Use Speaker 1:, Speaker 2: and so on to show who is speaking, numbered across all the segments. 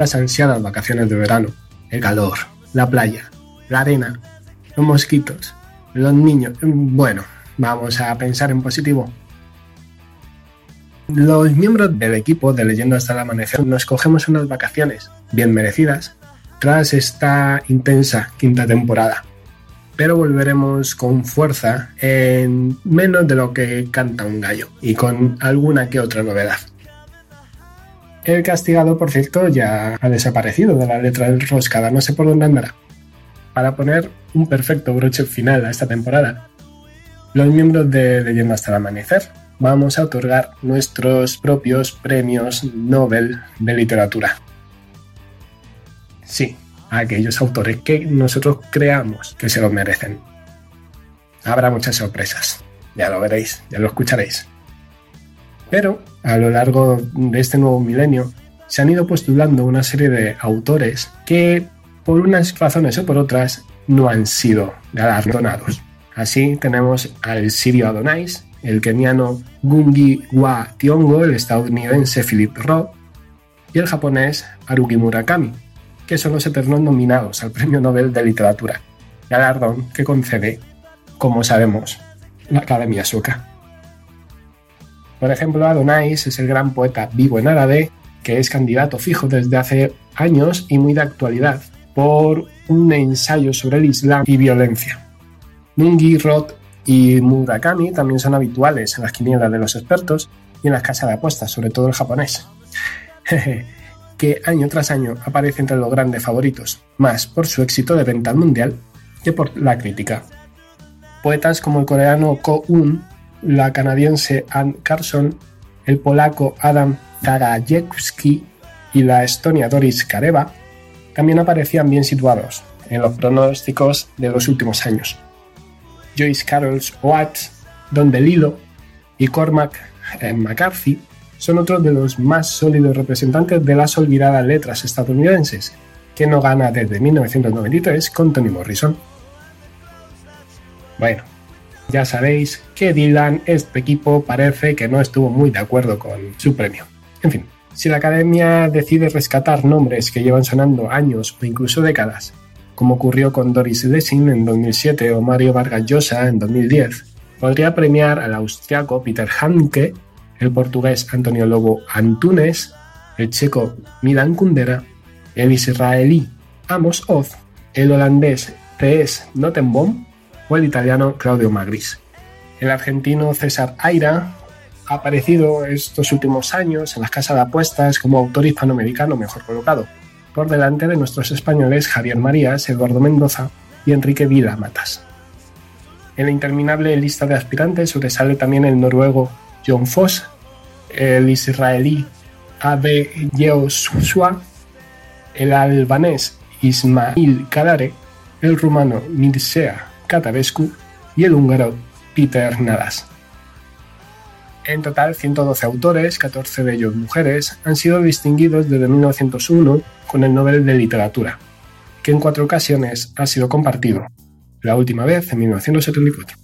Speaker 1: las ansiadas vacaciones de verano, el calor, la playa, la arena, los mosquitos, los niños. Bueno, vamos a pensar en positivo. Los miembros del equipo de Leyendo hasta el amanecer nos cogemos unas vacaciones bien merecidas tras esta intensa quinta temporada. Pero volveremos con fuerza en menos de lo que canta un gallo y con alguna que otra novedad. El castigado, por cierto, ya ha desaparecido de la letra del roscada, no sé por dónde andará. Para poner un perfecto broche final a esta temporada, los miembros de Leyendo hasta el amanecer vamos a otorgar nuestros propios premios Nobel de literatura. Sí, a aquellos autores que nosotros creamos que se lo merecen. Habrá muchas sorpresas, ya lo veréis, ya lo escucharéis. Pero a lo largo de este nuevo milenio se han ido postulando una serie de autores que por unas razones o por otras no han sido galardonados. Así tenemos al sirio Adonais, el keniano Gungi Wa Tiongo, el estadounidense Philip Roth y el japonés Haruki Murakami, que son los eternos nominados al Premio Nobel de Literatura, galardón que concede, como sabemos, la Academia Sueca. Por ejemplo, Adonais es el gran poeta vivo en árabe que es candidato fijo desde hace años y muy de actualidad por un ensayo sobre el Islam y violencia. Nungi, Roth y Murakami también son habituales en las quinielas de los expertos y en las casas de apuestas, sobre todo el japonés, que año tras año aparece entre los grandes favoritos, más por su éxito de venta mundial que por la crítica. Poetas como el coreano Ko Un la canadiense Anne Carson, el polaco Adam Zagajewski y la estonia Doris Kareva también aparecían bien situados en los pronósticos de los últimos años. Joyce Carol's Oates, Don DeLillo y Cormac eh, McCarthy son otros de los más sólidos representantes de las olvidadas letras estadounidenses, que no gana desde 1993 con Tony Morrison. Bueno, ya sabéis que Dylan, este equipo, parece que no estuvo muy de acuerdo con su premio. En fin, si la academia decide rescatar nombres que llevan sonando años o incluso décadas, como ocurrió con Doris Lessing en 2007 o Mario Vargas Llosa en 2010, podría premiar al austriaco Peter Handke, el portugués Antonio Lobo Antunes, el checo Milan Kundera, el israelí Amos Oz, el holandés T.S. Nottenboom el italiano Claudio Magris. El argentino César Aira ha aparecido estos últimos años en las casas de apuestas como autor hispanoamericano mejor colocado, por delante de nuestros españoles Javier Marías, Eduardo Mendoza y Enrique Vida Matas. En la interminable lista de aspirantes sobresale también el noruego John Foss, el israelí Abe Yehoshua, el albanés Ismail Kadare, el rumano Mircea Catavescu y el húngaro Peter Nadas. En total, 112 autores, 14 de ellos mujeres, han sido distinguidos desde 1901 con el Nobel de Literatura, que en cuatro ocasiones ha sido compartido, la última vez en 1974.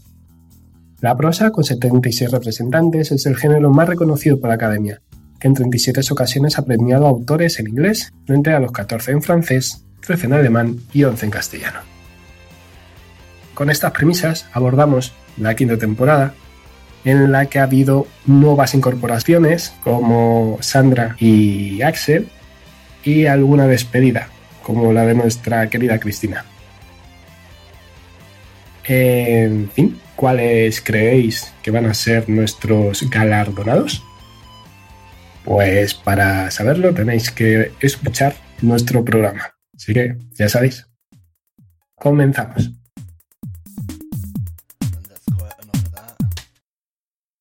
Speaker 1: La prosa, con 76 representantes, es el género más reconocido por la Academia, que en 37 ocasiones ha premiado a autores en inglés, frente a los 14 en francés, 13 en alemán y 11 en castellano. Con estas premisas abordamos la quinta temporada, en la que ha habido nuevas incorporaciones como Sandra y Axel y alguna despedida, como la de nuestra querida Cristina. En fin, ¿cuáles creéis que van a ser nuestros galardonados? Pues para saberlo tenéis que escuchar nuestro programa. Así que ya sabéis. Comenzamos.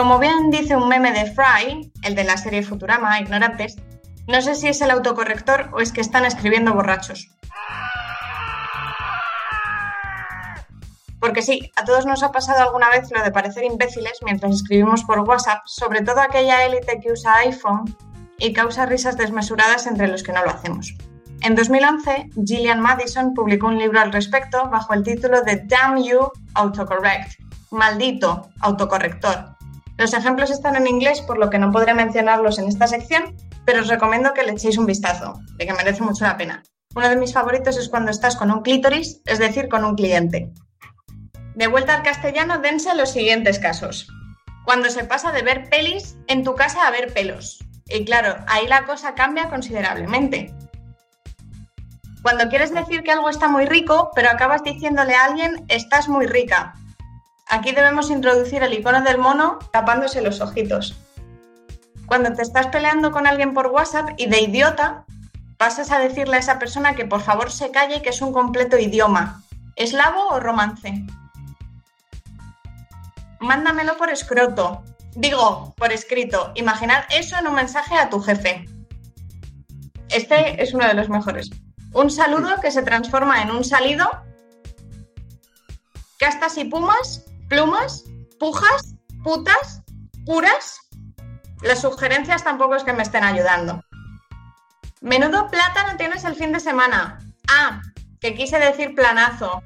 Speaker 2: Como bien dice un meme de Fry, el de la serie Futurama, ignorantes, no sé si es el autocorrector o es que están escribiendo borrachos. Porque sí, a todos nos ha pasado alguna vez lo de parecer imbéciles mientras escribimos por WhatsApp, sobre todo aquella élite que usa iPhone y causa risas desmesuradas entre los que no lo hacemos. En 2011, Gillian Madison publicó un libro al respecto bajo el título de Damn You Autocorrect, Maldito Autocorrector. Los ejemplos están en inglés, por lo que no podré mencionarlos en esta sección, pero os recomiendo que le echéis un vistazo, de que merece mucho la pena. Uno de mis favoritos es cuando estás con un clítoris, es decir, con un cliente. De vuelta al castellano, dense los siguientes casos. Cuando se pasa de ver pelis en tu casa a ver pelos. Y claro, ahí la cosa cambia considerablemente. Cuando quieres decir que algo está muy rico, pero acabas diciéndole a alguien, estás muy rica. Aquí debemos introducir el icono del mono tapándose los ojitos. Cuando te estás peleando con alguien por WhatsApp y de idiota, pasas a decirle a esa persona que por favor se calle y que es un completo idioma. ¿Eslavo o romance? mándamelo por escroto. Digo, por escrito. Imaginad eso en un mensaje a tu jefe. Este es uno de los mejores. Un saludo que se transforma en un salido. Castas y pumas, plumas, pujas, putas, puras. Las sugerencias tampoco es que me estén ayudando. Menudo plátano tienes el fin de semana. Ah, que quise decir planazo.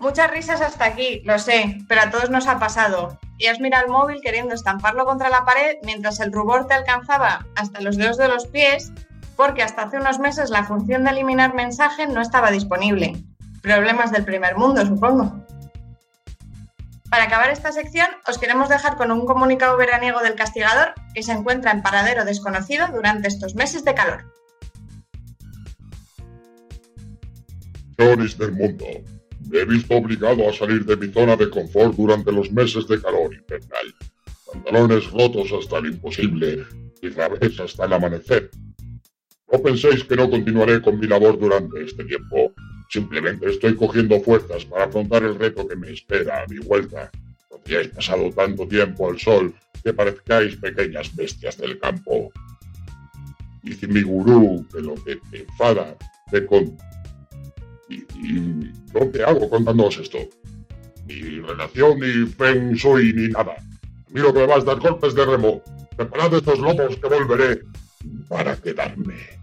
Speaker 2: Muchas risas hasta aquí, lo sé, pero a todos nos ha pasado. Y has mirado el móvil queriendo estamparlo contra la pared mientras el rubor te alcanzaba hasta los dedos de los pies, porque hasta hace unos meses la función de eliminar mensaje no estaba disponible. Problemas del primer mundo, supongo. Para acabar esta sección, os queremos dejar con un comunicado veraniego del castigador que se encuentra en paradero desconocido durante estos meses de calor.
Speaker 3: del mundo. Me he visto obligado a salir de mi zona de confort durante los meses de calor invernal. Pantalones rotos hasta el imposible y vez hasta el amanecer. No penséis que no continuaré con mi labor durante este tiempo. Simplemente estoy cogiendo fuerzas para afrontar el reto que me espera a mi vuelta. Donde hayáis pasado tanto tiempo al sol que parezcáis pequeñas bestias del campo. Dice mi gurú que lo que te enfada te, con ¿Y, dónde hago contándoos esto? Ni relación, ni feng shui, ni nada. A mí lo que me vas a dar golpes de remo. Preparad estos lomos que volveré para quedarme.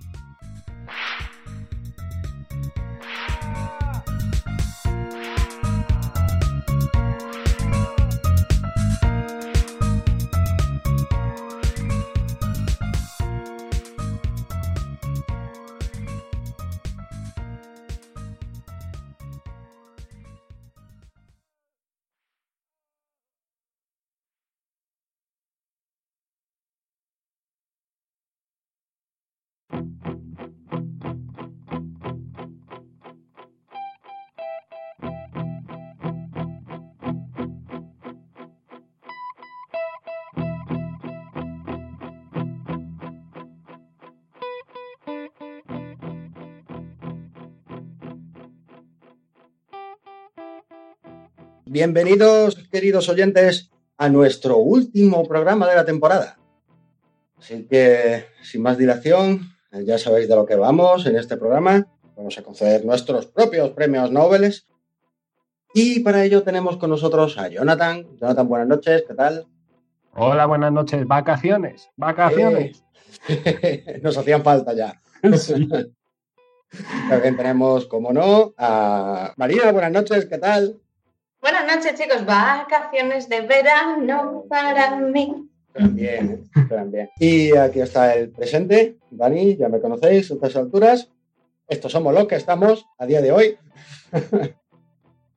Speaker 4: Bienvenidos, queridos oyentes, a nuestro último programa de la temporada. Así que, sin más dilación, ya sabéis de lo que vamos en este programa. Vamos a conceder nuestros propios premios Nobel. Y para ello tenemos con nosotros a Jonathan. Jonathan, buenas noches, ¿qué tal?
Speaker 1: Hola, buenas noches. Vacaciones, vacaciones.
Speaker 4: Nos hacían falta ya. También tenemos, como no, a Marina, buenas noches, ¿qué tal?
Speaker 2: Buenas noches, chicos. Vacaciones de verano para mí.
Speaker 4: También, también. Y aquí está el presente. Dani, ya me conocéis a estas alturas. Estos somos los que estamos a día de hoy.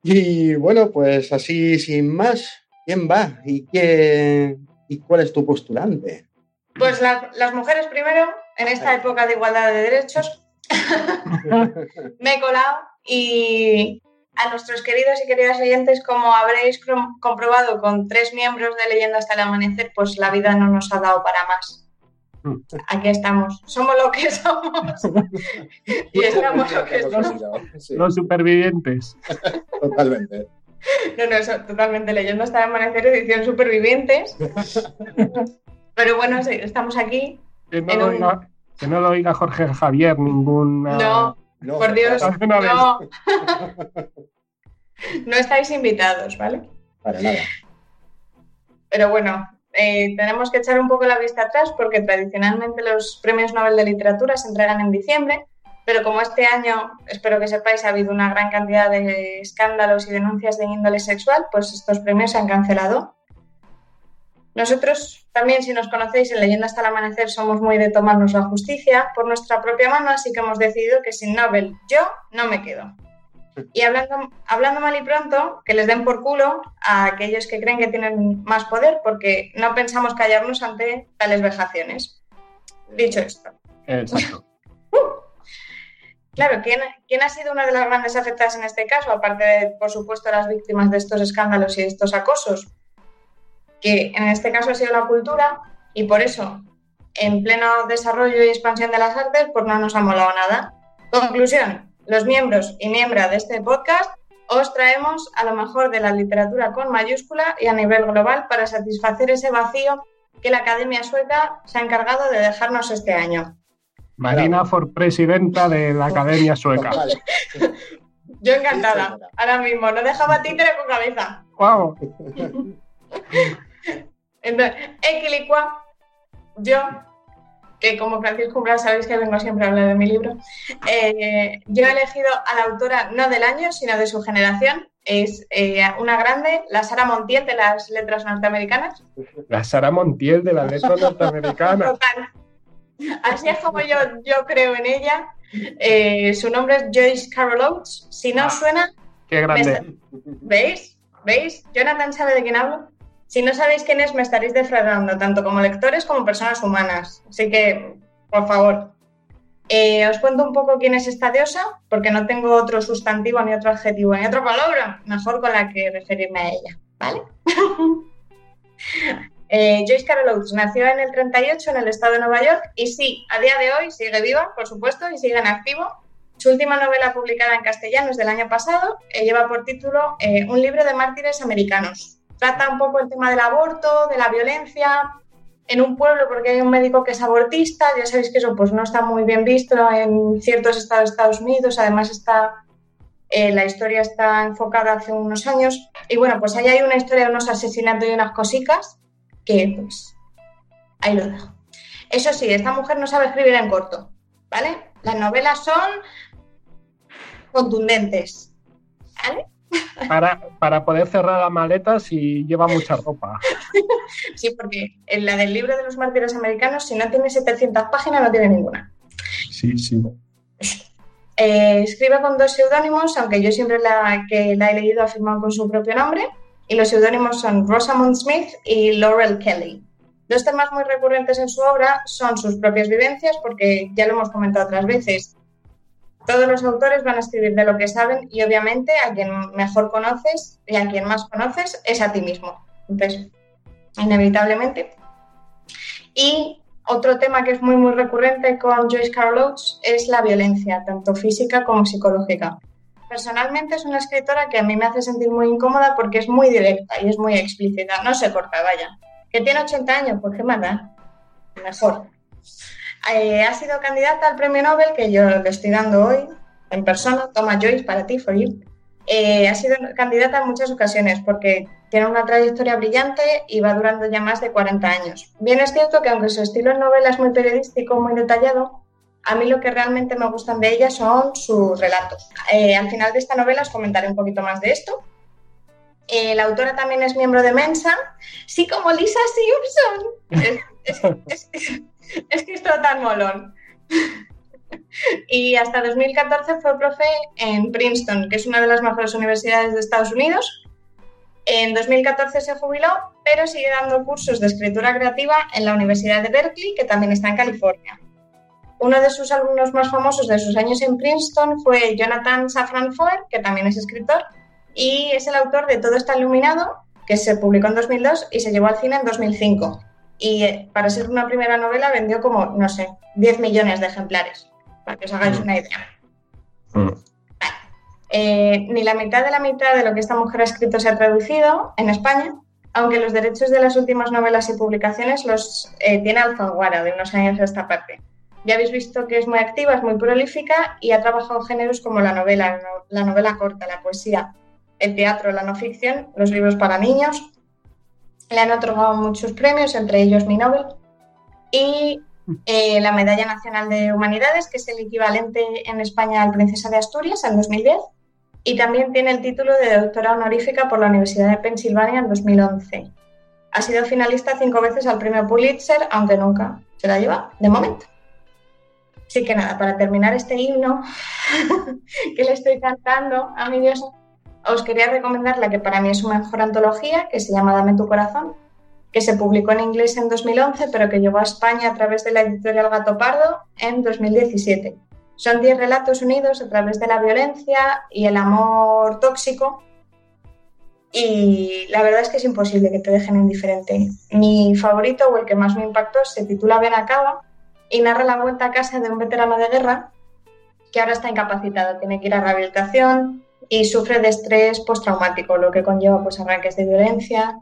Speaker 4: y bueno, pues así sin más, ¿quién va? ¿Y, qué, y cuál es tu postulante?
Speaker 2: Pues las mujeres primero, en esta época de igualdad de derechos, me he colado y a nuestros queridos y queridas oyentes, como habréis comprobado con tres miembros de Leyenda hasta el amanecer, pues la vida no nos ha dado para más. Aquí estamos, somos lo que somos y estamos lo que somos.
Speaker 1: Los supervivientes.
Speaker 4: Totalmente.
Speaker 2: No, no, eso, totalmente leyendo hasta el amanecer, edición supervivientes. Pero bueno, sí, estamos aquí.
Speaker 1: Que no,
Speaker 2: En
Speaker 1: lo
Speaker 2: un-
Speaker 1: oiga, que no lo oiga Jorge Javier, ninguna.
Speaker 2: No,
Speaker 4: No,
Speaker 2: por Dios, no. No estáis invitados, ¿vale?
Speaker 4: Para nada.
Speaker 2: Pero bueno, eh, tenemos que echar un poco la vista atrás porque tradicionalmente los premios Nobel de Literatura se entregan en diciembre, pero como este año, espero que sepáis, ha habido una gran cantidad de escándalos y denuncias de índole sexual, pues estos premios se han cancelado. Nosotros también, si nos conocéis en Leyenda hasta el amanecer, somos muy de tomarnos la justicia por nuestra propia mano, así que hemos decidido que sin Nobel yo no me quedo. Y hablando, hablando mal y pronto, que les den por culo a aquellos que creen que tienen más poder, porque no pensamos callarnos ante tales vejaciones. Dicho esto,
Speaker 1: Exacto.
Speaker 2: claro, ¿quién, quién ha sido una de las grandes afectadas en este caso? Aparte de, por supuesto, las víctimas de estos escándalos y de estos acosos, que en este caso ha sido la cultura, y por eso, en pleno desarrollo y expansión de las artes, pues no nos ha molado nada. Conclusión, los miembros y miembros de este podcast os traemos a lo mejor de la literatura con mayúscula y a nivel global para satisfacer ese vacío que la Academia Sueca se ha encargado de dejarnos este año.
Speaker 1: Marina for presidenta de la Academia Sueca.
Speaker 2: Yo encantada, ahora mismo, no dejaba títere con cabeza.
Speaker 1: ¡Wow!
Speaker 2: Entonces, equilicua, yo, que como Francisco Umbral sabéis que vengo siempre a hablar de mi libro, eh, yo he elegido a la autora no del año, sino de su generación. Es eh, una grande, la Sara Montiel de las letras norteamericanas.
Speaker 1: La Sara Montiel de la letra norteamericana.
Speaker 2: Total. Así es como yo, yo creo en ella. Eh, su nombre es Joyce Carol Oates. Si no
Speaker 1: Ah.
Speaker 2: os suena,
Speaker 1: ¡Qué grande!
Speaker 2: ¿Veis? ¿Veis? Jonathan sabe de quién hablo. Si no sabéis quién es, me estaréis defraudando, tanto como lectores como personas humanas. Así que, por favor. Eh, os cuento un poco quién es esta diosa, porque no tengo otro sustantivo, ni otro adjetivo, ni otra palabra mejor con la que referirme a ella. ¿Vale? Eh, Joyce Carol Oates nació en el 38 en el estado de Nueva York y sí, a día de hoy sigue viva, por supuesto, y sigue en activo. Su última novela publicada en castellano es del año pasado, eh, lleva por título eh, Un libro de mártires americanos. Trata un poco el tema del aborto, de la violencia en un pueblo porque hay un médico que es abortista, ya sabéis que eso pues no está muy bien visto en ciertos estados de Estados Unidos, además está eh, la historia está enfocada hace unos años y bueno, pues ahí hay una historia de unos asesinatos y unas cosicas que pues ahí lo dejo. Eso sí, esta mujer no sabe escribir en corto, ¿vale? Las novelas son contundentes, ¿vale?
Speaker 1: Para, para poder cerrar la maleta si lleva mucha ropa.
Speaker 2: Sí, porque en la del libro de los mártires americanos, si no tiene 700 páginas, no tiene ninguna.
Speaker 1: Sí, sí.
Speaker 2: Eh, escribe con dos seudónimos, aunque yo siempre la que la he leído ha firmado con su propio nombre, y los seudónimos son Rosamund Smith y Laurel Kelly. Dos temas muy recurrentes en su obra son sus propias vivencias, porque ya lo hemos comentado otras veces. Todos los autores van a escribir de lo que saben y obviamente a quien mejor conoces y a quien más conoces es a ti mismo. Entonces, inevitablemente. Y otro tema que es muy, muy recurrente con Joyce Carol Oates es la violencia, tanto física como psicológica. Personalmente es una escritora que a mí me hace sentir muy incómoda porque es muy directa y es muy explícita, no se corta, vaya. Que tiene 80 años, pues qué más. Mejor. Eh, ha sido candidata al premio Nobel, que yo le estoy dando hoy en persona, toma Joyce para ti, for you. Eh, ha sido candidata en muchas ocasiones porque tiene una trayectoria brillante y va durando ya más de 40 años. Bien es cierto que aunque su estilo en novela es muy periodístico, muy detallado, a mí lo que realmente me gustan de ella son sus relatos. Eh, al final de esta novela os comentaré un poquito más de esto. Eh, la autora también es miembro de Mensa, sí como Lisa Simpson. Es, es- es- es que es todo tan molón. Y hasta 2014 fue profe en Princeton, que es una de las mejores universidades de Estados Unidos. En 2014 se jubiló, pero sigue dando cursos de escritura creativa en la Universidad de Berkeley, que también está en California. Uno de sus alumnos más famosos de sus años en Princeton fue Jonathan Safran Foer, que también es escritor, y es el autor de Todo está iluminado, que se publicó en 2002 y se llevó al cine en 2005. Y eh, para ser una primera novela vendió como, no sé, 10 millones de ejemplares, para que os hagáis una idea.
Speaker 1: Mm.
Speaker 2: Eh, ni la mitad de la mitad de lo que esta mujer ha escrito se ha traducido en España, aunque los derechos de las últimas novelas y publicaciones los eh, tiene Alfaguara de unos años a esta parte. Ya habéis visto que es muy activa, es muy prolífica y ha trabajado en géneros como la novela, la novela corta, la poesía, el teatro, la no ficción, los libros para niños. Le han otorgado muchos premios, entre ellos mi Nobel, y eh, la Medalla Nacional de Humanidades, que es el equivalente en España al Princesa de Asturias en 2010, y también tiene el título de doctora honorífica por la Universidad de Pensilvania en 2011. Ha sido finalista cinco veces al premio Pulitzer, aunque nunca se la lleva de momento. Así que nada, para terminar este himno que le estoy cantando a mi Dios, os quería recomendar la que para mí es su mejor antología, que se llama Dame tu corazón, que se publicó en inglés en 2011, pero que llegó a España a través de la editorial Gato Pardo en 2017. Son 10 relatos unidos a través de la violencia y el amor tóxico y la verdad es que es imposible que te dejen indiferente. Mi favorito o el que más me impactó se titula Benacaba y narra la vuelta a casa de un veterano de guerra que ahora está incapacitado, tiene que ir a rehabilitación y sufre de estrés postraumático, lo que conlleva pues arranques de violencia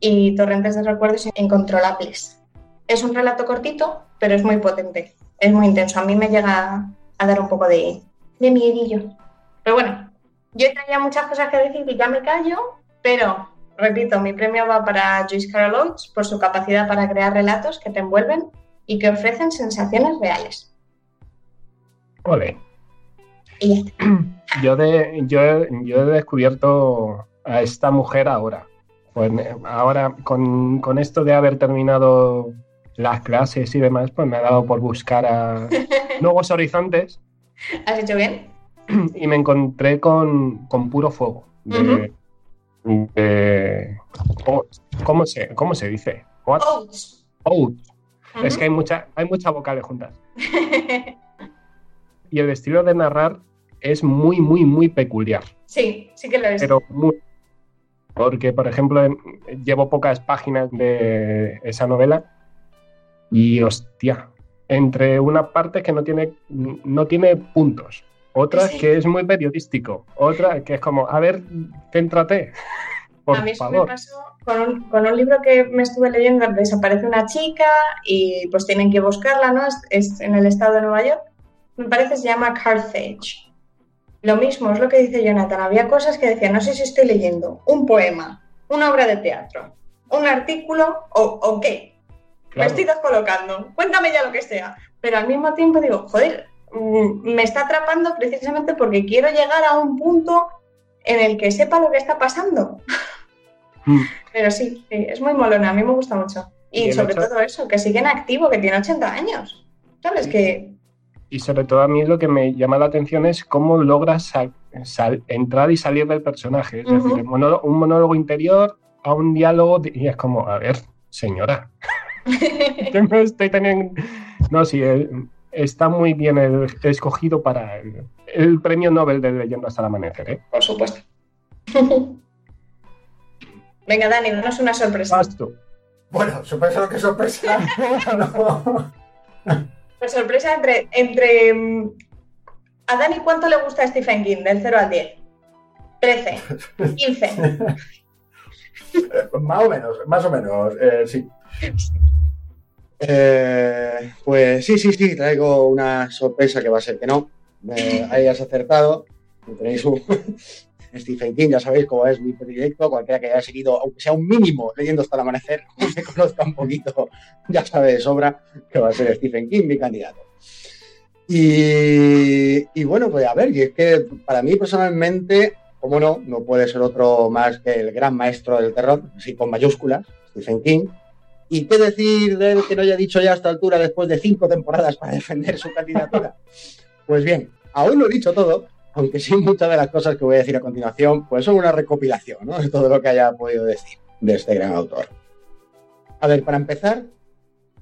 Speaker 2: y torrentes de recuerdos incontrolables. Es un relato cortito, pero es muy potente, es muy intenso. A mí me llega a dar un poco de, de miedillo. Pero bueno, yo tenía muchas cosas que decir y ya me callo, pero repito, mi premio va para Joyce Carol Oates por su capacidad para crear relatos que te envuelven y que ofrecen sensaciones reales.
Speaker 1: Ole. Yo, de, yo, yo, he descubierto a esta mujer ahora. Pues ahora, con, con, esto de haber terminado las clases y demás, pues me ha dado por buscar a nuevos horizontes.
Speaker 2: ¿Has hecho bien?
Speaker 1: Y me encontré con, con puro fuego. De, de, ¿cómo, se, ¿Cómo se dice?
Speaker 2: Oats.
Speaker 1: Oats. Es que hay, mucha, hay muchas vocales juntas. y el estilo de narrar es muy, muy, muy peculiar.
Speaker 2: Sí, sí que lo es.
Speaker 1: Pero muy. Porque, por ejemplo, llevo pocas páginas de esa novela y, hostia, entre una parte que no tiene, no tiene puntos, otra que es muy periodístico, otra que es como, a ver, céntrate. Por
Speaker 2: a mí eso
Speaker 1: favor.
Speaker 2: me pasó con un, con un, libro que me estuve leyendo, desaparece una chica y pues tienen que buscarla, ¿no? Es, es en el estado de Nueva York. Me parece que se llama Carthage. Lo mismo es lo que dice Jonathan. Había cosas que decía, no sé si estoy leyendo un poema, una obra de teatro, un artículo o, o qué. Claro. Me estoy descolocando. Cuéntame ya lo que sea. Pero al mismo tiempo digo, joder, me está atrapando precisamente porque quiero llegar a un punto en el que sepa lo que está pasando. Mm. Pero sí, sí, es muy molona, a mí me gusta mucho. Y, sobre hecho... todo eso, que sigue en activo, que tiene 80 años. ¿Sabes? Que...
Speaker 1: Y sobre todo a mí lo que me llama la atención es cómo sal, sal, entrar y salir del personaje. Es uh -huh. decir, monólogo, un monólogo interior a un diálogo y es como, a ver, señora. Yo me estoy teniendo... No, sí, está muy bien el, escogido para el, el, premio Nobel de Leyendo hasta el amanecer. ¿eh?
Speaker 2: Por supuesto. Venga, Dani, danos una sorpresa.
Speaker 4: Bueno, sorpresa lo que sorpresa. no.
Speaker 2: Pues sorpresa entre, entre. mm, ¿A Dani cuánto le gusta Stephen King? Del 0 al 10. 13. 15.
Speaker 4: más o menos, más o menos, eh, sí. Eh, pues sí, sí, sí, traigo una sorpresa que va a ser que no. Me hayas acertado. Tenéis un Stephen King, ya sabéis cómo es mi predilecto. Cualquiera que haya seguido, aunque sea un mínimo, leyendo hasta el amanecer, me conozca un poquito, ya sabe de sobra que va a ser Stephen King mi candidato. Y, y bueno, pues a ver, y es que para mí personalmente, como no, no puede ser otro más que el gran maestro del terror, así con mayúsculas, Stephen King. ¿Y qué decir de él que no haya dicho ya a esta altura después de cinco temporadas para defender su candidatura? Pues bien, aún no he dicho todo, aunque sí muchas de las cosas que voy a decir a continuación, pues son una recopilación ¿no? de todo lo que haya podido decir de este gran autor. A ver, para empezar,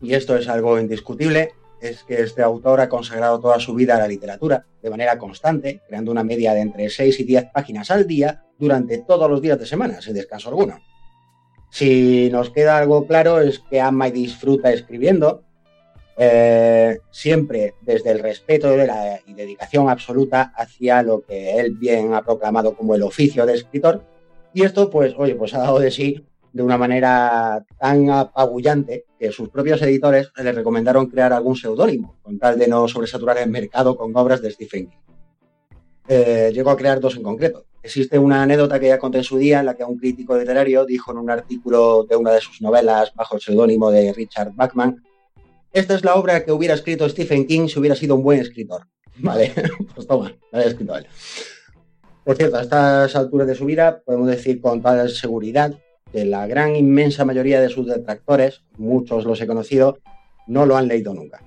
Speaker 4: y esto es algo indiscutible, es que este autor ha consagrado toda su vida a la literatura de manera constante, creando una media de entre 6 y 10 páginas al día durante todos los días de semana, sin descanso alguno. Si nos queda algo claro es que ama y disfruta escribiendo, Eh, siempre desde el respeto de la, y dedicación absoluta hacia lo que él bien ha proclamado como el oficio de escritor. Y esto, pues, oye, pues ha dado de sí de una manera tan apabullante que sus propios editores le recomendaron crear algún seudónimo, con tal de no sobresaturar el mercado con obras de Stephen King. Eh, llegó a crear dos en concreto. Existe una anécdota que ya conté en su día en la que un crítico literario dijo en un artículo de una de sus novelas bajo el seudónimo de Richard Bachman, esta es la obra que hubiera escrito Stephen King si hubiera sido un buen escritor. Vale, pues toma, la había escrito él. Por cierto, a estas alturas de su vida podemos decir con toda seguridad que la gran inmensa mayoría de sus detractores, muchos los he conocido, no lo han leído nunca.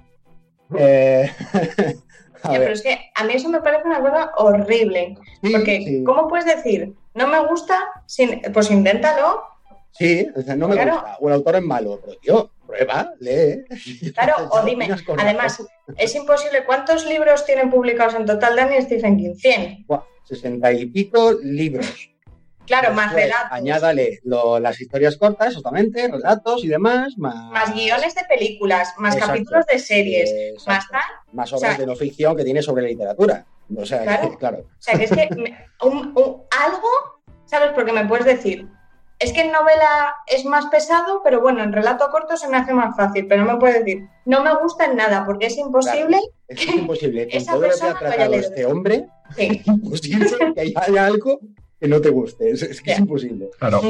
Speaker 2: Eh, pero es que a mí eso me parece una cosa horrible. porque, ¿cómo puedes decir, no me gusta? pues inténtalo.
Speaker 4: Sí, no me gusta. O el autor es malo, pero tío, prueba, lee.
Speaker 2: Claro, o dime, además, es imposible. ¿Cuántos libros tienen publicados en total Daniel Stephen King? 100.
Speaker 4: Sesenta y pico libros.
Speaker 2: Claro, más relatos.
Speaker 4: Añádale las historias cortas, exactamente, relatos y demás.
Speaker 2: Más, guiones de películas, más capítulos de series, más tal.
Speaker 4: Más obras de no ficción que tiene sobre literatura. O sea, claro.
Speaker 2: O sea, que es que algo, ¿sabes? Porque me puedes decir, es que en novela es más pesado, pero bueno, en relato corto se me hace más fácil, pero no me puedes decir, no me gusta en nada, porque es imposible.
Speaker 4: es que es imposible. Con todo lo que ha tratado este hombre, es imposible que haya algo que no te guste. Es, que es imposible.
Speaker 1: Claro.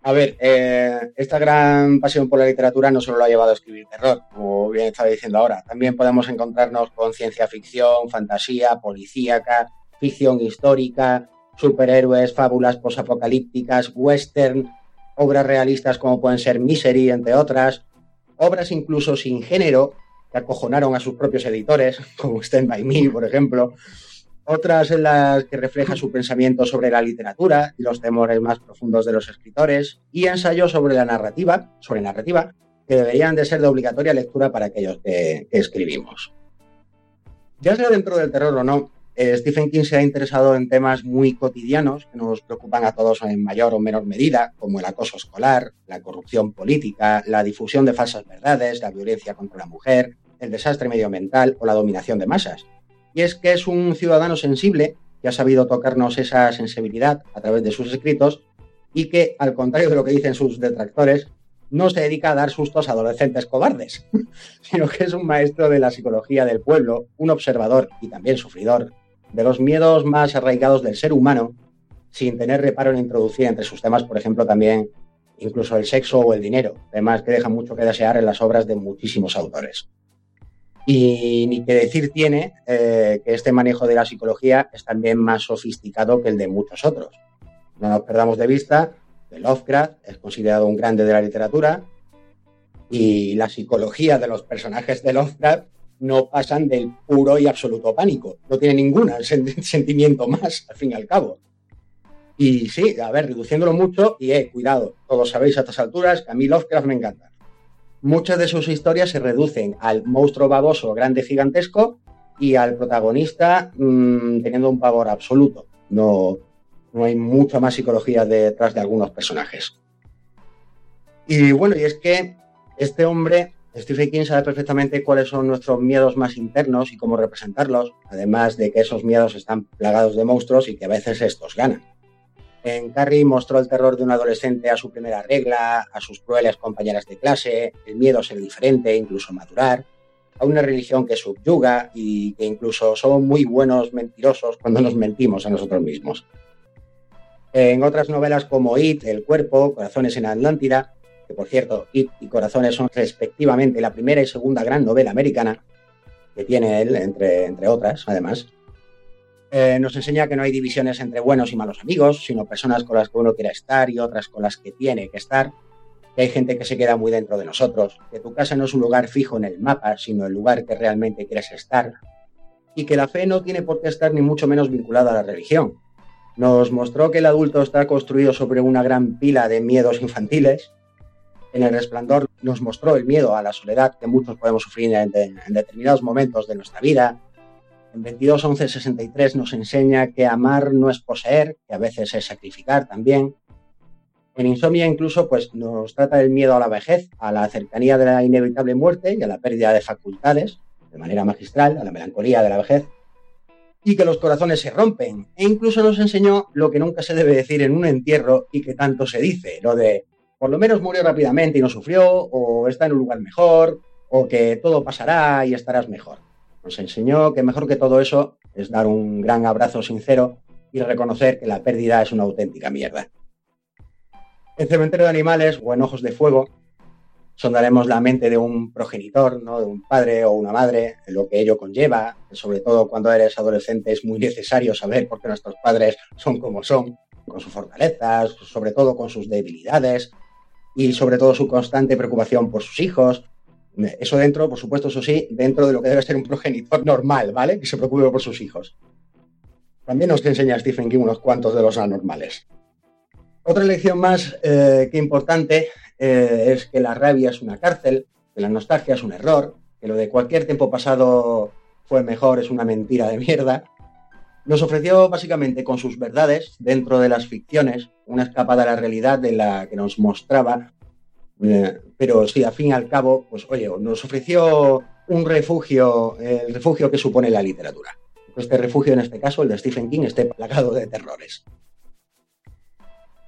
Speaker 4: A ver, eh, esta gran pasión por la literatura no solo lo ha llevado a escribir terror, como bien estaba diciendo ahora. También podemos encontrarnos con ciencia ficción, fantasía, policíaca, ficción histórica, superhéroes, fábulas posapocalípticas, western, obras realistas como pueden ser Misery, entre otras, obras incluso sin género que acojonaron a sus propios editores, como Stand By Me, por ejemplo, otras en las que refleja su pensamiento sobre la literatura y los temores más profundos de los escritores, y ensayos sobre la narrativa, sobre narrativa, que deberían de ser de obligatoria lectura para aquellos que, escribimos. Ya sea dentro del terror o no, eh, Stephen King se ha interesado en temas muy cotidianos que nos preocupan a todos en mayor o menor medida, como el acoso escolar, la corrupción política, la difusión de falsas verdades, la violencia contra la mujer, el desastre medioambiental o la dominación de masas. Y es que es un ciudadano sensible que ha sabido tocarnos esa sensibilidad a través de sus escritos y que, al contrario de lo que dicen sus detractores, no se dedica a dar sustos a adolescentes cobardes, sino que es un maestro de la psicología del pueblo, un observador y también sufridor de los miedos más arraigados del ser humano, sin tener reparo en introducir entre sus temas, por ejemplo, también incluso el sexo o el dinero, temas que dejan mucho que desear en las obras de muchísimos autores. Y ni que decir tiene eh, que este manejo de la psicología es también más sofisticado que el de muchos otros. No nos perdamos de vista que Lovecraft es considerado un grande de la literatura y la psicología de los personajes de Lovecraft no pasan del puro y absoluto pánico. No tiene ningún sentimiento más, al fin y al cabo. Y sí, a ver, reduciéndolo mucho, y eh, cuidado, todos sabéis a estas alturas que a mí Lovecraft me encanta muchas de sus historias se reducen al monstruo baboso grande gigantesco y al protagonista mm, teniendo un pavor absoluto. No, no hay mucha más psicología detrás de algunos personajes. Y bueno, y es que este hombre, Stephen King, sabe perfectamente cuáles son nuestros miedos más internos y cómo representarlos, además de que esos miedos están plagados de monstruos y que a veces estos ganan. En Carrie mostró el terror de un adolescente a su primera regla, a sus crueles compañeras de clase, el miedo a ser diferente, incluso madurar, a una religión que subyuga y que incluso somos muy buenos mentirosos cuando nos mentimos a nosotros mismos. En otras novelas como It, El cuerpo, Corazones en Atlántida, que por cierto, It y Corazones son respectivamente la primera y segunda gran novela americana que tiene él, entre, entre otras, además, eh, nos enseña que no hay divisiones entre buenos y malos amigos, sino personas con las que uno quiere estar y otras con las que tiene que estar, que hay gente que se queda muy dentro de nosotros, que tu casa no es un lugar fijo en el mapa, sino el lugar que realmente quieres estar, y que la fe no tiene por qué estar ni mucho menos vinculada a la religión. Nos mostró que el adulto está construido sobre una gran pila de miedos infantiles. En el resplandor nos mostró el miedo a la soledad que muchos podemos sufrir en, determinados momentos de nuestra vida, en 22.11.63 nos enseña que amar no es poseer, que a veces es sacrificar también. En Insomnia incluso pues, nos trata del miedo a la vejez, a la cercanía de la inevitable muerte y a la pérdida de facultades, de manera magistral, a la melancolía de la vejez, y que los corazones se rompen. E incluso nos enseñó lo que nunca se debe decir en un entierro y que tanto se dice, lo de por lo menos murió rápidamente y no sufrió, o está en un lugar mejor, o que todo pasará y estarás mejor. Nos enseñó que mejor que todo eso es dar un gran abrazo sincero y reconocer que la pérdida es una auténtica mierda. En Cementerio de Animales o en Ojos de Fuego sondaremos la mente de un progenitor, ¿no? de un padre o una madre, lo que ello conlleva. Sobre todo cuando eres adolescente es muy necesario saber por qué nuestros padres son como son, con sus fortalezas, sobre todo con sus debilidades y sobre todo su constante preocupación por sus hijos. Eso dentro, por supuesto, eso sí, dentro de lo que debe ser un progenitor normal, ¿vale? Que se preocupe por sus hijos. También nos enseña Stephen King unos cuantos de los anormales. Otra lección más eh, que importante eh, es que la rabia es una cárcel, que la nostalgia es un error, que lo de cualquier tiempo pasado fue mejor es una mentira de mierda. Nos ofreció básicamente con sus verdades, dentro de las ficciones, una escapada a la realidad de la que nos mostraba, eh, pero sí, al fin y al cabo, pues oye, nos ofreció un refugio, el refugio que supone la literatura. Este refugio, en este caso, el de Stephen King, esté plagado de terrores.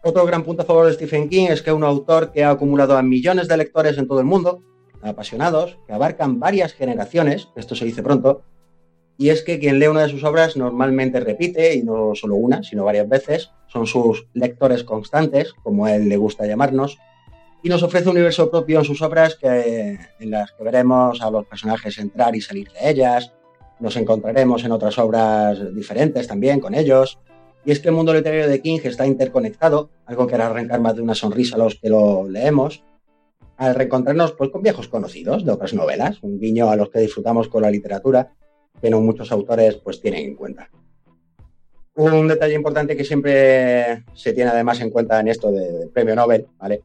Speaker 4: Otro gran punto a favor de Stephen King es que un autor que ha acumulado a millones de lectores en todo el mundo, apasionados, que abarcan varias generaciones, esto se dice pronto, y es que quien lee una de sus obras normalmente repite, y no solo una, sino varias veces, son sus lectores constantes, como él le gusta llamarnos, y nos ofrece un universo propio en sus obras que, en las que veremos a los personajes entrar y salir de ellas, nos encontraremos en otras obras diferentes también con ellos, y es que el mundo literario de King está interconectado, algo que hará arrancar más de una sonrisa a los que lo leemos, al reencontrarnos pues, con viejos conocidos de otras novelas, un guiño a los que disfrutamos con la literatura, que no muchos autores pues, tienen en cuenta. Un detalle importante que siempre se tiene además en cuenta en esto del premio Nobel, ¿vale?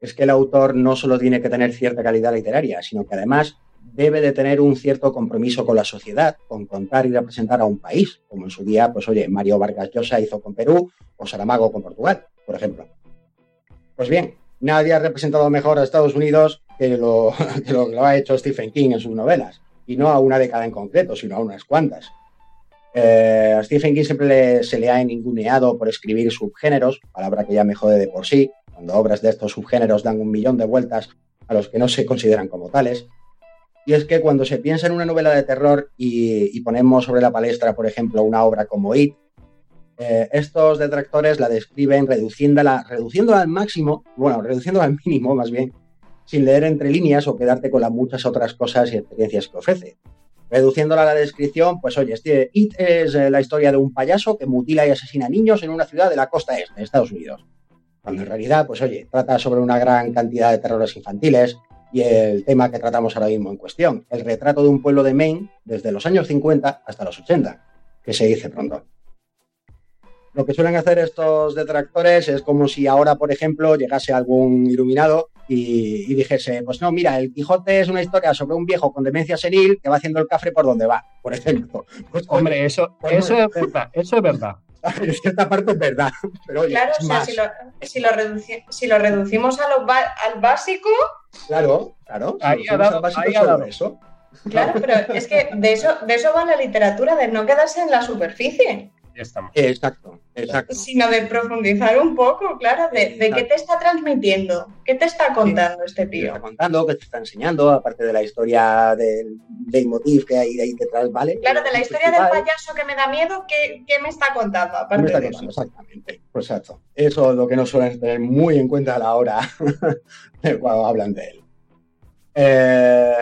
Speaker 4: Es que el autor no solo tiene que tener cierta calidad literaria, sino que además debe de tener un cierto compromiso con la sociedad, con contar y representar a un país, como en su día, pues oye, Mario Vargas Llosa hizo con Perú o Saramago con Portugal, por ejemplo. Pues bien, nadie ha representado mejor a Estados Unidos que lo, que lo, ha hecho Stephen King en sus novelas, y no a una década en concreto, sino a unas cuantas. Eh, a Stephen King siempre se le ha ninguneado por escribir subgéneros, palabra que ya me jode de por sí, cuando obras de estos subgéneros dan un millón de vueltas a los que no se consideran como tales. Y es que cuando se piensa en una novela de terror y, ponemos sobre la palestra, por ejemplo, una obra como It, eh, estos detractores la describen reduciéndola, reduciéndola al máximo, bueno, reduciéndola al mínimo más bien, sin leer entre líneas o quedarte con las muchas otras cosas y experiencias que ofrece. Reduciéndola a la descripción, pues oye, este It es eh, la historia de un payaso que mutila y asesina niños en una ciudad de la costa este, de Estados Unidos. Cuando en realidad, pues oye, trata sobre una gran cantidad de terrores infantiles, y el tema que tratamos ahora mismo en cuestión, el retrato de un pueblo de Maine desde los años 50 hasta los 80, que se dice pronto. Lo que suelen hacer estos detractores es como si ahora, por ejemplo, llegase algún iluminado y, dijese, pues no, mira, el Quijote es una historia sobre un viejo con demencia senil que va haciendo el cafre por donde va, por ejemplo.
Speaker 1: Pues, Hombre, eso, pues eso es verdad, eso es verdad.
Speaker 4: en cierta parte es verdad. Pero
Speaker 2: claro, o sea, si lo, si, lo reducimos a lo al básico.
Speaker 4: Claro, claro.
Speaker 1: ahí ha dado, ahí eso.
Speaker 2: Claro, pero es que de eso, de eso va la literatura, de no quedarse en la superficie.
Speaker 4: Exacto, exacto.
Speaker 2: Sino de profundizar un poco, claro, de, qué te está transmitiendo, qué te está contando este tío.
Speaker 4: ¿Qué te está contando, qué te está enseñando, aparte de la historia del leitmotiv que hay ahí detrás, ¿vale?
Speaker 2: Claro, de la historia del payaso que me da miedo, ¿qué, me está contando? Aparte de eso?
Speaker 4: Exactamente, exacto. Eso es lo que no suelen tener muy en cuenta a la hora cuando hablan de él. Eh,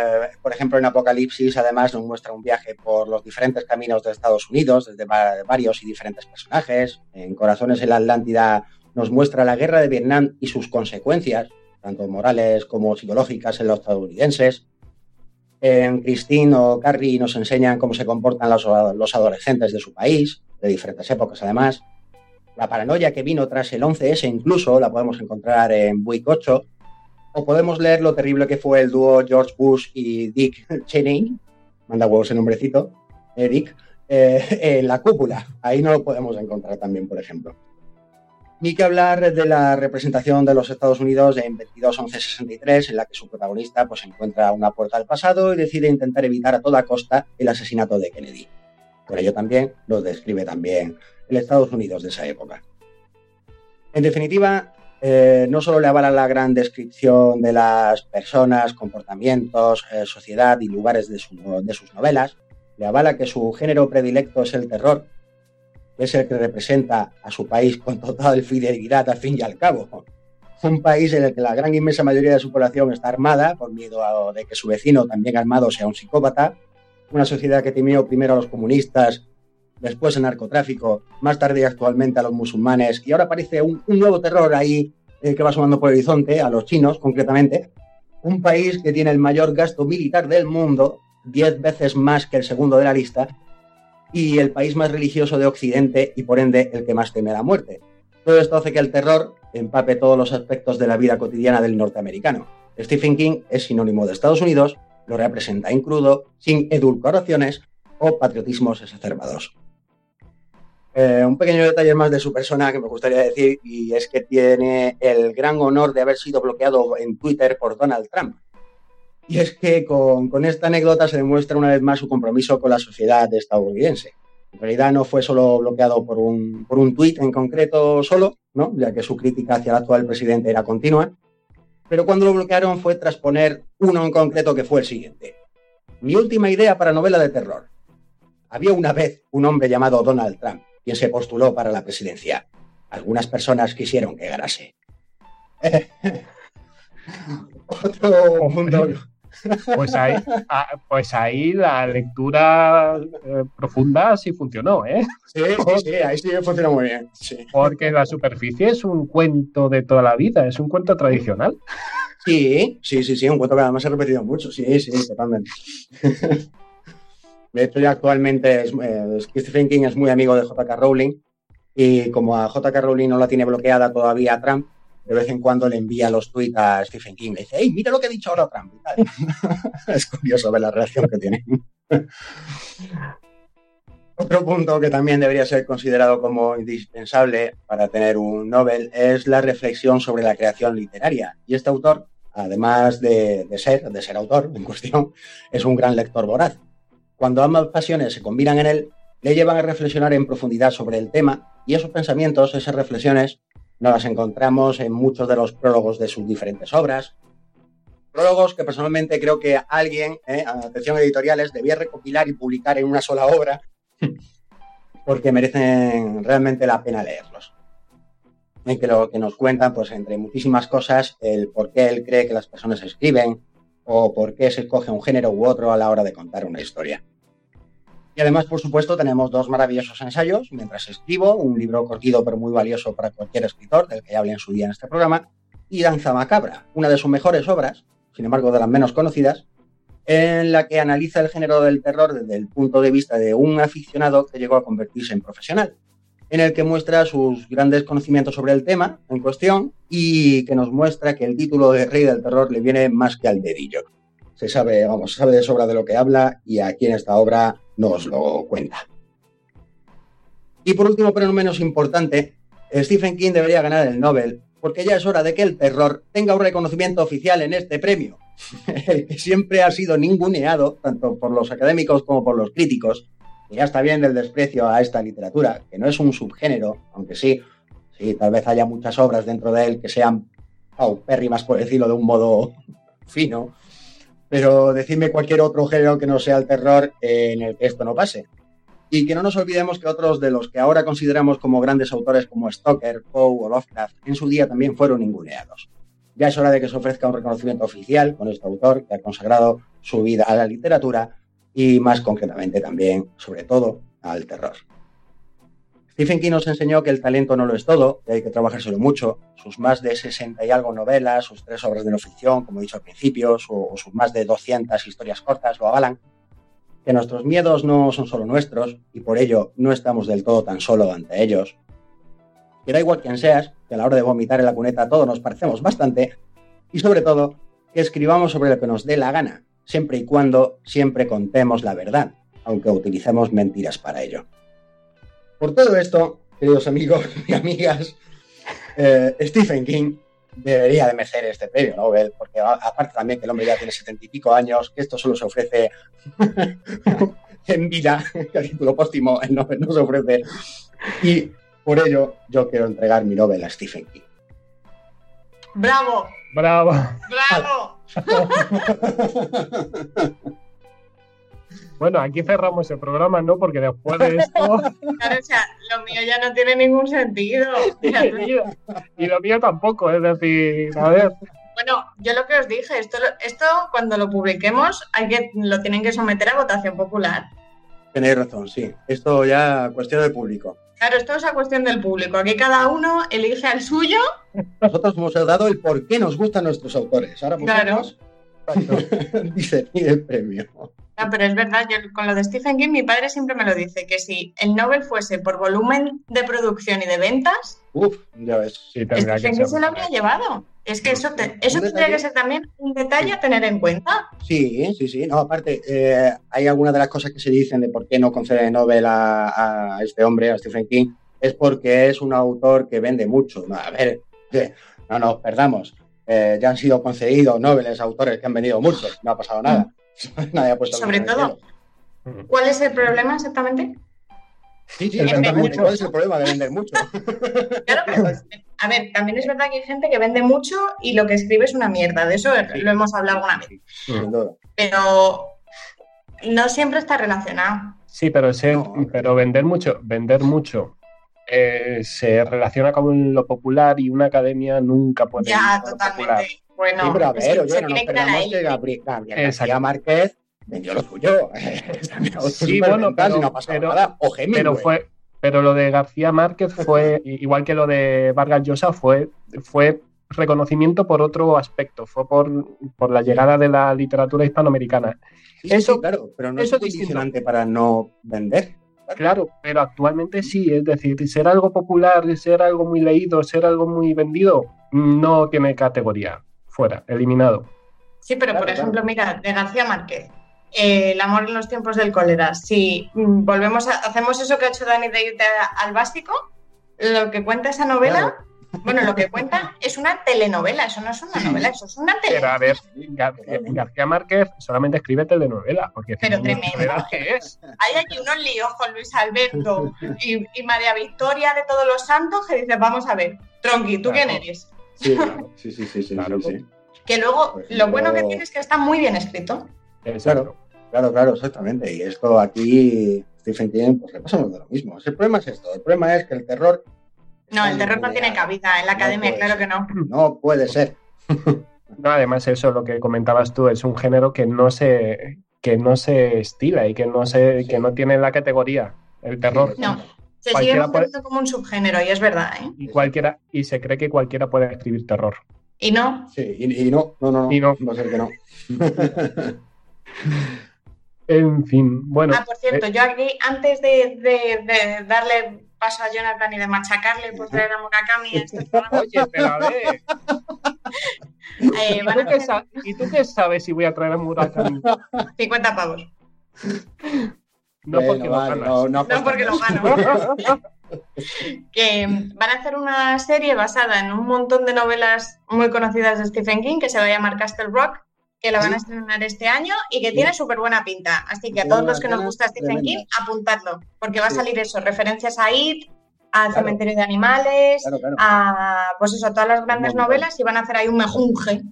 Speaker 4: por ejemplo, en Apocalipsis, además, nos muestra un viaje por los diferentes caminos de Estados Unidos, desde varios y diferentes personajes. En Corazones en la Atlántida nos muestra la guerra de Vietnam y sus consecuencias, tanto morales como psicológicas en los estadounidenses. En Christine o Carrie nos enseñan cómo se comportan los, los adolescentes de su país, de diferentes épocas además. La paranoia que vino tras el 11S incluso la podemos encontrar en Buick 8, o podemos leer lo terrible que fue el dúo George Bush y Dick Cheney, manda huevos el nombrecito, Eric, eh, en la cúpula. Ahí no lo podemos encontrar también, por ejemplo. Ni que hablar de la representación de los Estados Unidos en 22-11-63, en la que su protagonista pues, encuentra una puerta al pasado y decide intentar evitar a toda costa el asesinato de Kennedy. Por ello también lo describe también el Estados Unidos de esa época. En definitiva, eh, no solo le avala la gran descripción de las personas, comportamientos, eh, sociedad y lugares de, sus novelas, le avala que su género predilecto es el terror, que es el que representa a su país con total fidelidad al fin y al cabo. Un país en el que la gran inmensa mayoría de su población está armada por miedo de que su vecino también armado sea un psicópata. Una sociedad que temió primero a los comunistas, después al narcotráfico, más tarde actualmente a los musulmanes. Y ahora aparece un, nuevo terror ahí eh, que va sumando por el horizonte, a los chinos concretamente. Un país que tiene el mayor gasto militar del mundo, diez veces más que el segundo de la lista, y el país más religioso de Occidente y por ende el que más teme la muerte. Todo esto hace que el terror empape todos los aspectos de la vida cotidiana del norteamericano. Stephen King es sinónimo de Estados Unidos, lo representa en crudo, sin edulcoraciones o patriotismos exacerbados. Eh, un pequeño detalle más de su persona que me gustaría decir y es que tiene el gran honor de haber sido bloqueado en Twitter por Donald Trump. Y es que con, esta anécdota se demuestra una vez más su compromiso con la sociedad estadounidense. En realidad no fue solo bloqueado por un, por un tuit en concreto solo, ¿no? ya que su crítica hacia el actual presidente era continua, pero cuando lo bloquearon fue tras poner uno en concreto que fue el siguiente. Mi última idea para novela de terror. Había una vez un hombre llamado Donald Trump, quien se postuló para la presidencia. Algunas personas quisieron que ganase.
Speaker 1: Otro punto pues ahí, ah, pues ahí la lectura eh, profunda sí funcionó, ¿eh?
Speaker 4: Sí, sí, sí, ahí sí funcionó muy bien.
Speaker 1: Porque la superficie es un cuento de toda la vida, es un cuento tradicional.
Speaker 4: Sí, sí, sí, sí, un cuento que además se ha repetido mucho, sí, sí, totalmente. De hecho, ya actualmente es, eh, Stephen King es muy amigo de J.K. Rowling y como a J.K. Rowling no la tiene bloqueada todavía Trump, de vez en cuando le envía los tweets a Stephen King. Le dice, hey, mira lo que ha dicho ahora Trump. es curioso ver la relación que tiene. Otro punto que también debería ser considerado como indispensable para tener un Nobel es la reflexión sobre la creación literaria. Y este autor, además de, de ser, de ser autor en cuestión, es un gran lector voraz. Cuando ambas pasiones se combinan en él, le llevan a reflexionar en profundidad sobre el tema y esos pensamientos, esas reflexiones, nos las encontramos en muchos de los prólogos de sus diferentes obras. Prólogos que personalmente creo que alguien, eh, atención editoriales, debía recopilar y publicar en una sola obra porque merecen realmente la pena leerlos. En que lo que nos cuentan, pues entre muchísimas cosas, el por qué él cree que las personas escriben o por qué se escoge un género u otro a la hora de contar una historia. Y además, por supuesto, tenemos dos maravillosos ensayos, Mientras escribo, un libro cortido pero muy valioso para cualquier escritor, del que ya hablé en su día en este programa, y Danza Macabra, una de sus mejores obras, sin embargo de las menos conocidas, en la que analiza el género del terror desde el punto de vista de un aficionado que llegó a convertirse en profesional, en el que muestra sus grandes conocimientos sobre el tema en cuestión y que nos muestra que el título de Rey del Terror le viene más que al dedillo. Se sabe, vamos, se sabe de sobra de lo que habla y aquí en esta obra nos lo cuenta. Y por último, pero no menos importante, Stephen King debería ganar el Nobel, porque ya es hora de que el terror tenga un reconocimiento oficial en este premio, el que siempre ha sido ninguneado, tanto por los académicos como por los críticos, y ya está bien del desprecio a esta literatura, que no es un subgénero, aunque sí, sí, tal vez haya muchas obras dentro de él que sean paupérrimas, por decirlo de un modo fino, pero decidme cualquier otro género que no sea el terror en el que esto no pase. Y que no nos olvidemos que otros de los que ahora consideramos como grandes autores como Stoker, Poe o Lovecraft en su día también fueron ninguneados. Ya es hora de que se ofrezca un reconocimiento oficial con este autor que ha consagrado su vida a la literatura y más concretamente también, sobre todo, al terror. Stephen King nos enseñó que el talento no lo es todo, que hay que trabajárselo mucho. Sus más de 60 y algo novelas, sus tres obras de no ficción, como he dicho al principio, o sus más de 200 historias cortas lo avalan. Que nuestros miedos no son solo nuestros y por ello no estamos del todo tan solo ante ellos. Que da igual quién seas, que a la hora de vomitar en la cuneta todos nos parecemos bastante. Y sobre todo, que escribamos sobre lo que nos dé la gana, siempre y cuando siempre contemos la verdad, aunque utilicemos mentiras para ello. Por todo esto, queridos amigos y amigas, eh, Stephen King debería de merecer este premio Nobel, porque aparte también que el hombre ya tiene setenta y pico años, que esto solo se ofrece en vida, que el título póstumo el Nobel no se ofrece. Y por ello yo quiero entregar mi Nobel a Stephen King.
Speaker 2: ¡Bravo!
Speaker 1: ¡Bravo!
Speaker 2: ¡Bravo!
Speaker 1: Bueno, aquí cerramos el programa, ¿no? Porque después de esto.
Speaker 2: Claro, o sea, lo mío ya no tiene ningún sentido.
Speaker 1: y lo mío tampoco, es decir, a ver.
Speaker 2: Bueno, yo lo que os dije, esto, esto cuando lo publiquemos hay que, lo tienen que someter a votación popular.
Speaker 4: Tenéis razón, sí. Esto ya cuestión del público.
Speaker 2: Claro, esto es a cuestión del público. Aquí cada uno elige al suyo.
Speaker 4: Nosotros hemos dado el por qué nos gustan nuestros autores. Ahora vosotros claro. dice el premio.
Speaker 2: No, pero es verdad, yo con lo de Stephen King, mi padre siempre me lo dice, que si el Nobel fuese por volumen de producción y de ventas,
Speaker 4: Uf, ya ves.
Speaker 2: Sí, Stephen King se lo habría llevado. Es que eso, eso tendría que ser también un detalle a tener en cuenta.
Speaker 4: Sí, sí, sí. No, aparte, eh, hay algunas de las cosas que se dicen de por qué no concede Nobel a, este hombre, a Stephen King, es porque es un autor que vende mucho. No, a ver, no nos perdamos. Eh, ya han sido concedidos Nobeles a autores que han vendido mucho, no ha pasado nada. Nadie ha puesto
Speaker 2: Sobre todo, ¿cuál es el problema exactamente?
Speaker 4: Sí, sí, exactamente. ¿Cuál es el problema de vender mucho?
Speaker 2: Claro, pero, a ver, también es verdad que hay gente que vende mucho y lo que escribe es una mierda. De eso lo hemos hablado alguna vez. Pero no siempre está relacionado.
Speaker 1: Sí, pero, pero vender mucho, vender mucho eh, se relaciona con lo popular y una academia nunca puede.
Speaker 2: Ya, totalmente. Bueno,
Speaker 4: sí, pero a ver, oye, no nos perdamos que Gabriel, García Márquez vendió lo suyo.
Speaker 1: sí, bueno, pero, no pero, nada. O pero fue, pero lo de García Márquez fue, igual que lo de Vargas Llosa, fue, fue reconocimiento por otro aspecto, fue por, por la llegada de la literatura hispanoamericana.
Speaker 4: eso, claro, pero no es condicionante para no vender.
Speaker 1: Claro, pero actualmente sí, es decir, ser algo popular, ser algo muy leído, ser algo muy vendido, no tiene categoría. Fuera, eliminado.
Speaker 2: Sí, pero por ejemplo, mira, de García Márquez, eh, El amor en los tiempos del cólera. Si mm, volvemos a, hacemos eso que ha hecho Dani de irte al básico, lo que cuenta esa novela, bueno, lo que cuenta es una telenovela, eso no es una novela, eso es una telenovela.
Speaker 1: Pero a ver, García Márquez solamente escribe telenovela, porque
Speaker 2: pero tremendo. ¿qué es? Hay aquí unos líos con Luis Alberto y, María Victoria de Todos los Santos que dice, vamos a ver, Tronqui, ¿tú quién eres?
Speaker 4: Sí, sí, sí, sí, sí,
Speaker 2: Que luego, lo bueno que tiene es que está muy bien escrito.
Speaker 4: Claro, claro, claro, exactamente. Y esto aquí, Stephen King, pues le pasamos de lo mismo. El problema es esto, el problema es que el terror
Speaker 2: no, el terror no tiene cabida en la academia, claro que no.
Speaker 4: No puede ser.
Speaker 1: No, además eso, lo que comentabas tú, es un género que no se, que no se estila y que no se, que no tiene la categoría, el terror.
Speaker 2: No, se sigue puede... como un subgénero y es verdad, ¿eh?
Speaker 1: Y cualquiera, y se cree que cualquiera puede escribir terror.
Speaker 2: ¿Y no?
Speaker 4: Sí, y, no, no, no,
Speaker 1: y no.
Speaker 4: Va a ser que no.
Speaker 1: en fin, bueno.
Speaker 2: Ah, por cierto, eh, yo aquí, antes de, de darle paso a Jonathan y de machacarle por traer a Murakami a este programa.
Speaker 1: Oye, pero a ver. Eh, ¿Y tú qué sabes si voy a traer a Murakami?
Speaker 2: 50 pavos.
Speaker 1: No porque lo ganas.
Speaker 2: No, no, no porque lo gano. que van a hacer una serie basada en un montón de novelas muy conocidas de Stephen King que se va a llamar Castle Rock que la van a estrenar este año y que tiene súper buena pinta. Así que a todos los que nos gusta Stephen King, apuntadlo, porque va a salir eso, referencias a It, al cementerio de animales, a pues eso, todas las grandes novelas y van a hacer ahí un mejunje.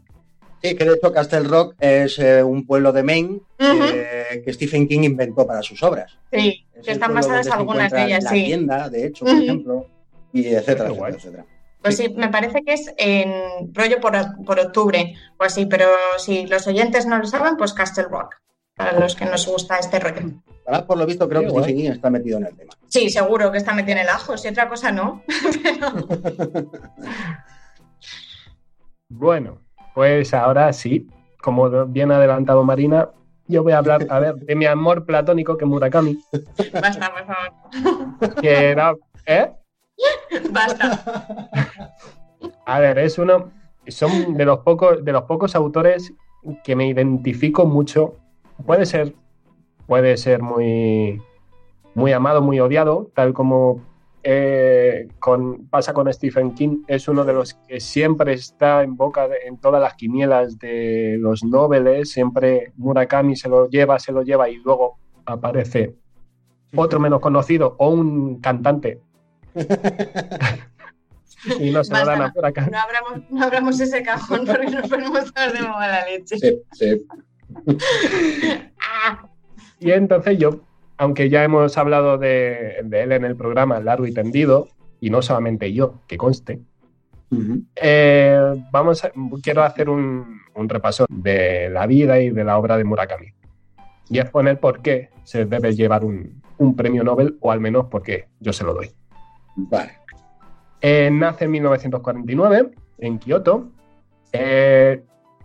Speaker 4: Sí, que de hecho Castle Rock es eh, un pueblo de Maine que Stephen King inventó para sus obras.
Speaker 2: Sí, que están basadas algunas de ellas,
Speaker 4: la tienda, de hecho, por ejemplo, y etcétera, etcétera, etcétera.
Speaker 2: Pues sí, me parece que es en rollo por, octubre o así, pero si los oyentes no lo saben, pues Castle Rock, para los que nos gusta este rollo.
Speaker 4: Ahora, por lo visto, creo que Stephen King está metido en el tema.
Speaker 2: Sí, seguro que está metido en el ajo, si otra cosa no.
Speaker 1: bueno, pues ahora sí, como bien adelantado Marina, yo voy a hablar, a ver, de mi amor platónico que Murakami.
Speaker 2: Basta, por favor.
Speaker 1: Que era, ¿eh?
Speaker 2: Basta.
Speaker 1: A ver, es uno. Son de los pocos, de los pocos autores que me identifico mucho. Puede ser, puede ser muy, muy amado, muy odiado, tal como eh, con, pasa con Stephen King, es uno de los que siempre está en boca en todas las quinielas de los noveles, siempre Murakami se lo lleva, se lo lleva y luego aparece otro menos conocido o un cantante. y no se lo dan a Murakami.
Speaker 2: No abramos, no abramos ese cajón porque nos ponemos a de mala leche.
Speaker 4: Sí, sí.
Speaker 2: Ah,
Speaker 1: Y entonces yo, aunque ya hemos hablado de, de él en el programa largo y tendido, y no solamente yo, que conste,
Speaker 4: Ujú.
Speaker 1: eh, vamos a- quiero hacer un, un repaso de la vida y de la obra de Murakami. Y exponer por qué se debe llevar un, un premio Nobel, o al menos por qué yo se lo doy.
Speaker 4: Vale.
Speaker 1: Eh, nace en 1949 en Kioto. Eh,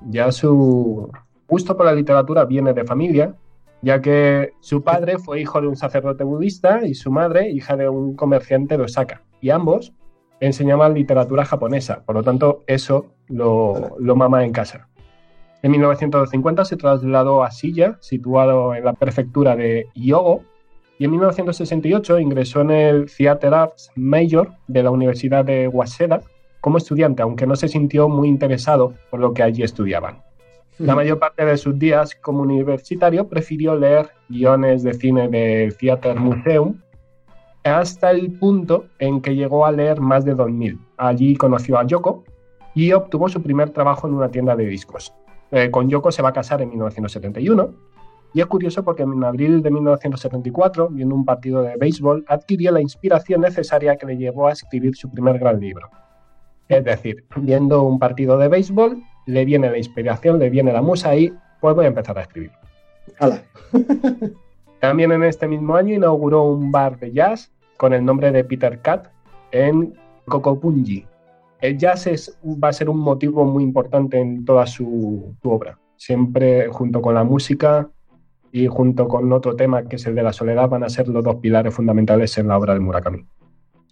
Speaker 1: ya su gusto por la literatura viene de familia, ya que su padre fue hijo de un sacerdote budista y su madre hija de un comerciante de Osaka. Y ambos enseñaban literatura japonesa, por lo tanto eso lo, lo mama en casa. En 1950 se trasladó a Silla, situado en la prefectura de Hyogo, y en 1968 ingresó en el Theater Arts Major de la Universidad de Waseda como estudiante, aunque no se sintió muy interesado por lo que allí estudiaban. La mayor parte de sus días como universitario prefirió leer guiones de cine del Theater Museum hasta el punto en que llegó a leer más de 2000. Allí conoció a Yoko y obtuvo su primer trabajo en una tienda de discos. Eh, con Yoko se va a casar en 1971 y es curioso porque en abril de 1974, viendo un partido de béisbol, adquirió la inspiración necesaria que le llevó a escribir su primer gran libro. Es decir, viendo un partido de béisbol, le viene la inspiración, le viene la musa y pues voy a empezar a escribir.
Speaker 4: Hala.
Speaker 1: También en este mismo año inauguró un bar de jazz con el nombre de Peter Cat en Kokopunji. El jazz es- va a ser un motivo muy importante en toda su, su obra. Siempre junto con la música y junto con otro tema que es el de la soledad van a ser los dos pilares fundamentales en la obra de Murakami.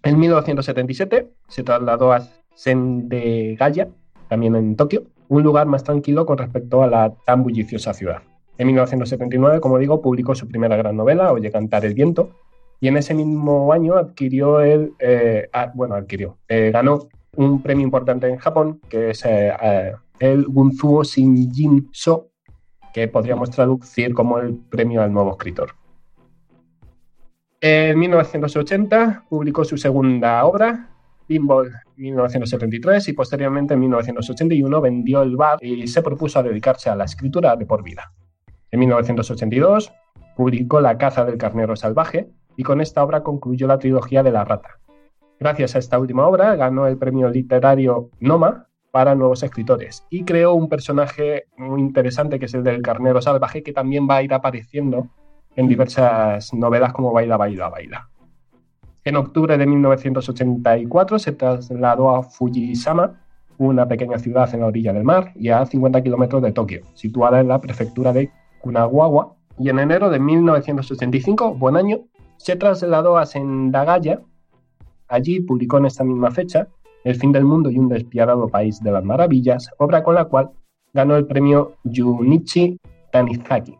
Speaker 1: En 1977 se trasladó a Sendegaya, también en Tokio, un lugar más tranquilo con respecto a la tan bulliciosa ciudad. En 1979, como digo, publicó su primera gran novela, Oye cantar el viento, y en ese mismo año adquirió el, eh, bueno, adquirió, eh, ganó un premio importante en Japón, que es eh, el Gunzuo Shinjin So, que podríamos traducir como el premio al nuevo escritor. En 1980 publicó su segunda obra, Pinball 1973, y posteriormente en 1981 vendió el bar y se propuso dedicarse a la escritura de por vida. En 1982 publicó La caza del carnero salvaje y con esta obra concluyó la trilogía de la rata. Gracias a esta última obra ganó el premio literario Noma para nuevos escritores y creó un personaje muy interesante que es el del carnero salvaje que también va a ir apareciendo en diversas novelas como Baila, Baila, Baila. En octubre de 1984 se trasladó a Fujisama, una pequeña ciudad en la orilla del mar y a 50 kilómetros de Tokio, situada en la prefectura de Kunagawa. Y en enero de 1985, buen año, se trasladó a Sendagaya. Allí publicó en esta misma fecha El fin del mundo y un despiadado país de las maravillas, obra con la cual ganó el premio Junichi Tanizaki,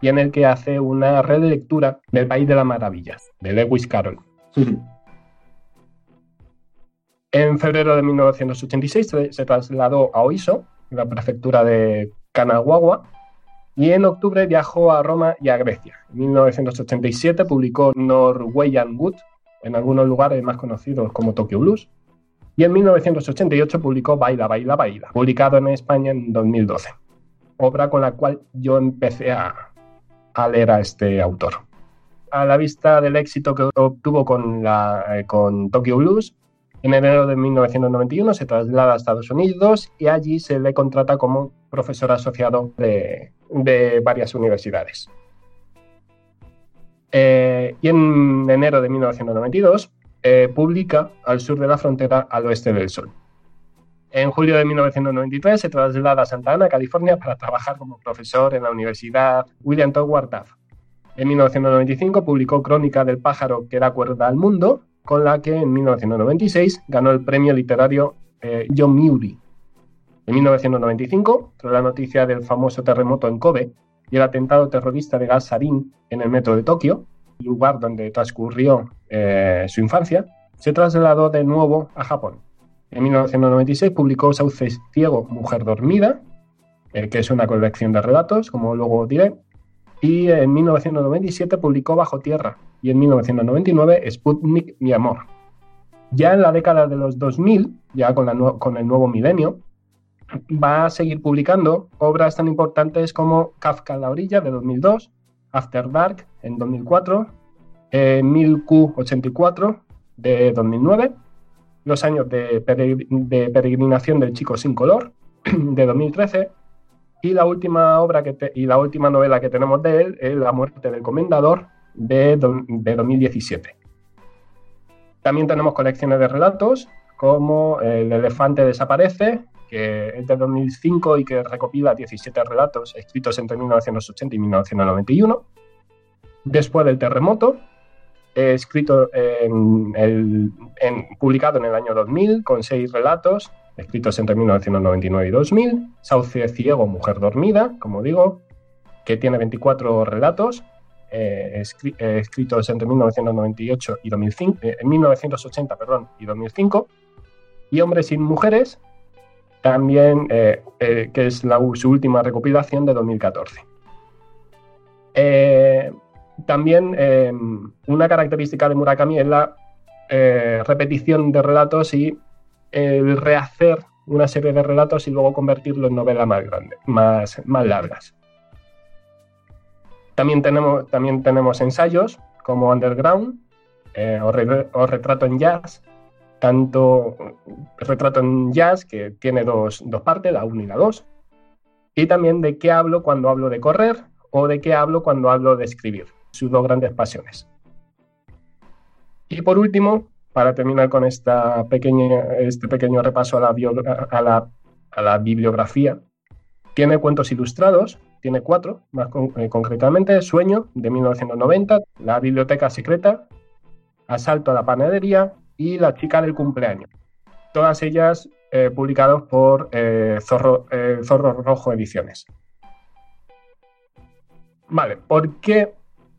Speaker 1: y en el que hace una relectura del País de las Maravillas, de Lewis Carroll. En febrero de 1986 se, trasladó a Oiso, la prefectura de Kanagawa, y en octubre viajó a Roma y a Grecia. En 1987 publicó Norwegian Wood, en algunos lugares más conocidos como Tokyo Blues, y en 1988 publicó Baila, Baila, Baila, publicado en España en 2012, obra con la cual yo empecé a, a leer a este autor. A la vista del éxito que obtuvo con, eh, Tokyo Blues, en enero de 1991 se traslada a Estados Unidos y allí se le contrata como profesor asociado de, varias universidades. Eh, y en enero de 1992 eh, publica Al sur de la frontera, al oeste del sol. En julio de 1993 se traslada a Santa Ana, California, para trabajar como profesor en la Universidad William Toward. En 1995 publicó Crónica del pájaro que da cuerda al mundo, con la que en 1996 ganó el premio literario eh, John Muir. En 1995, tras la noticia del famoso terremoto en Kobe y el atentado terrorista de gas sarin en el metro de Tokio, lugar donde transcurrió eh, su infancia, se trasladó de nuevo a Japón. En 1996 publicó Sauce Ciego, Mujer Dormida, eh, que es una colección de relatos, como luego diré, y en 1997 publicó Bajo Tierra y en 1999 Sputnik, mi amor. Ya en la década de los 2000, ya con, con el nuevo milenio, va a seguir publicando obras tan importantes como Kafka la orilla de 2002, After Dark en 2004, eh, 1000Q84 de 2009, Los años de, de, peregrinación del chico sin color de 2013 y la última obra que y la última novela que tenemos de él es La muerte del comendador de, de 2017. También tenemos colecciones de relatos como El elefante desaparece, que es de 2005 y que recopila 17 relatos escritos entre 1980 y 1991. Después del terremoto, escrito en en, publicado en el año 2000 con seis relatos escritos entre 1999 y 2000, Sauce Ciego, Mujer Dormida, como digo, que tiene 24 relatos eh, eh, escritos entre 1998 y 2005, eh, en 1980 perdón, y 2005, y Hombres sin Mujeres, también, que es su última recopilación de 2014. también una característica de Murakami es la repetición de relatos y el rehacer una serie de relatos y luego convertirlo en novelas más grandes, más, más largas. También tenemos, también tenemos ensayos como Underground eh, o, Retrato en Jazz, tanto Retrato en Jazz, que tiene dos, dos partes, la 1 y la 2, y también de qué hablo cuando hablo de correr o de qué hablo cuando hablo de escribir, sus dos grandes pasiones. Y por último, para terminar con esta este pequeño repaso a la, bibliografía, tiene cuentos ilustrados, tiene cuatro, más eh, concretamente, Sueño, de 1990, La Biblioteca Secreta, Asalto a la Panadería y La Chica del Cumpleaños. Todas ellas eh, publicadas por eh, Zorro, Zorro Rojo Ediciones. Vale, ¿por qué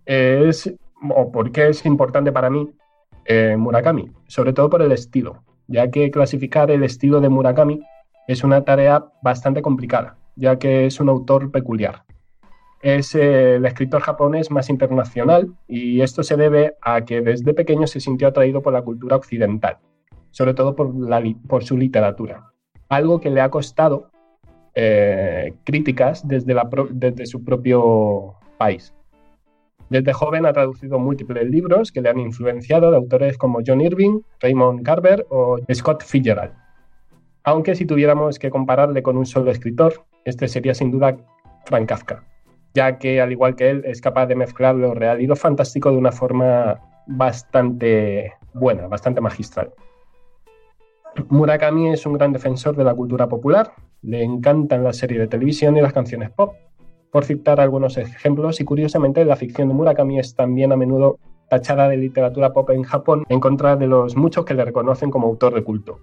Speaker 1: es, o por qué es importante para mí eh, Murakami, sobre todo por el estilo, ya que clasificar el estilo de Murakami es una tarea bastante complicada, ya que es un autor peculiar. Es el escritor japonés más internacional y esto se debe a que desde pequeño se sintió atraído por la cultura occidental, sobre todo por, su literatura, algo que le ha costado eh, críticas desde, desde su propio país. Desde joven ha traducido múltiples libros que le han influenciado de autores como John Irving, Raymond Carver o Scott Fitzgerald. Aunque si tuviéramos que compararle con un solo escritor, este sería sin duda Frank Kafka, ya que al igual que él es capaz de mezclar lo real y lo fantástico de una forma bastante buena, bastante magistral. Murakami es un gran defensor de la cultura popular, le encantan las series de televisión y las canciones pop, por citar algunos ejemplos, y curiosamente la ficción de Murakami es también a menudo tachada de literatura pop en Japón en contra de los muchos que le reconocen como autor de culto.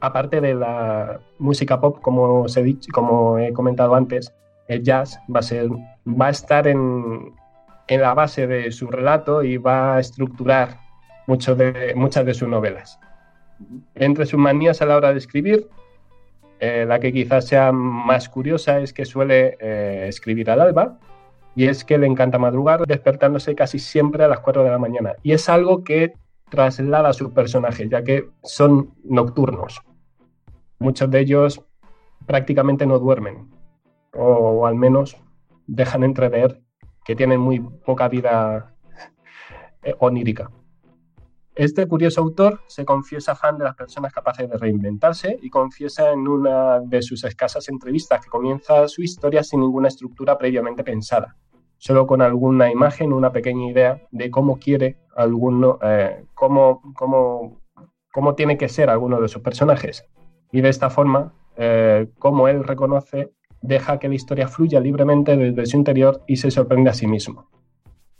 Speaker 1: Aparte de la música pop, como, os he, dicho, como he comentado antes, el jazz va a, ser, va a estar en, en la base de su relato y va a estructurar mucho de, muchas de sus novelas. Entre sus manías a la hora de escribir eh, la que quizás sea más curiosa es que suele eh, escribir al alba y es que le encanta madrugar despertándose casi siempre a las 4 de la mañana. Y es algo que traslada a sus personajes, ya que son nocturnos. Muchos de ellos prácticamente no duermen, o al menos dejan entrever que tienen muy poca vida eh, onírica. Este curioso autor se confiesa fan de las personas capaces de reinventarse y confiesa en una de sus escasas entrevistas que comienza su historia sin ninguna estructura previamente pensada, solo con alguna imagen, una pequeña idea de cómo quiere alguno, eh, cómo, cómo, cómo, tiene que ser alguno de sus personajes. Y de esta forma, eh, como él reconoce, deja que la historia fluya libremente desde su interior y se sorprende a sí mismo.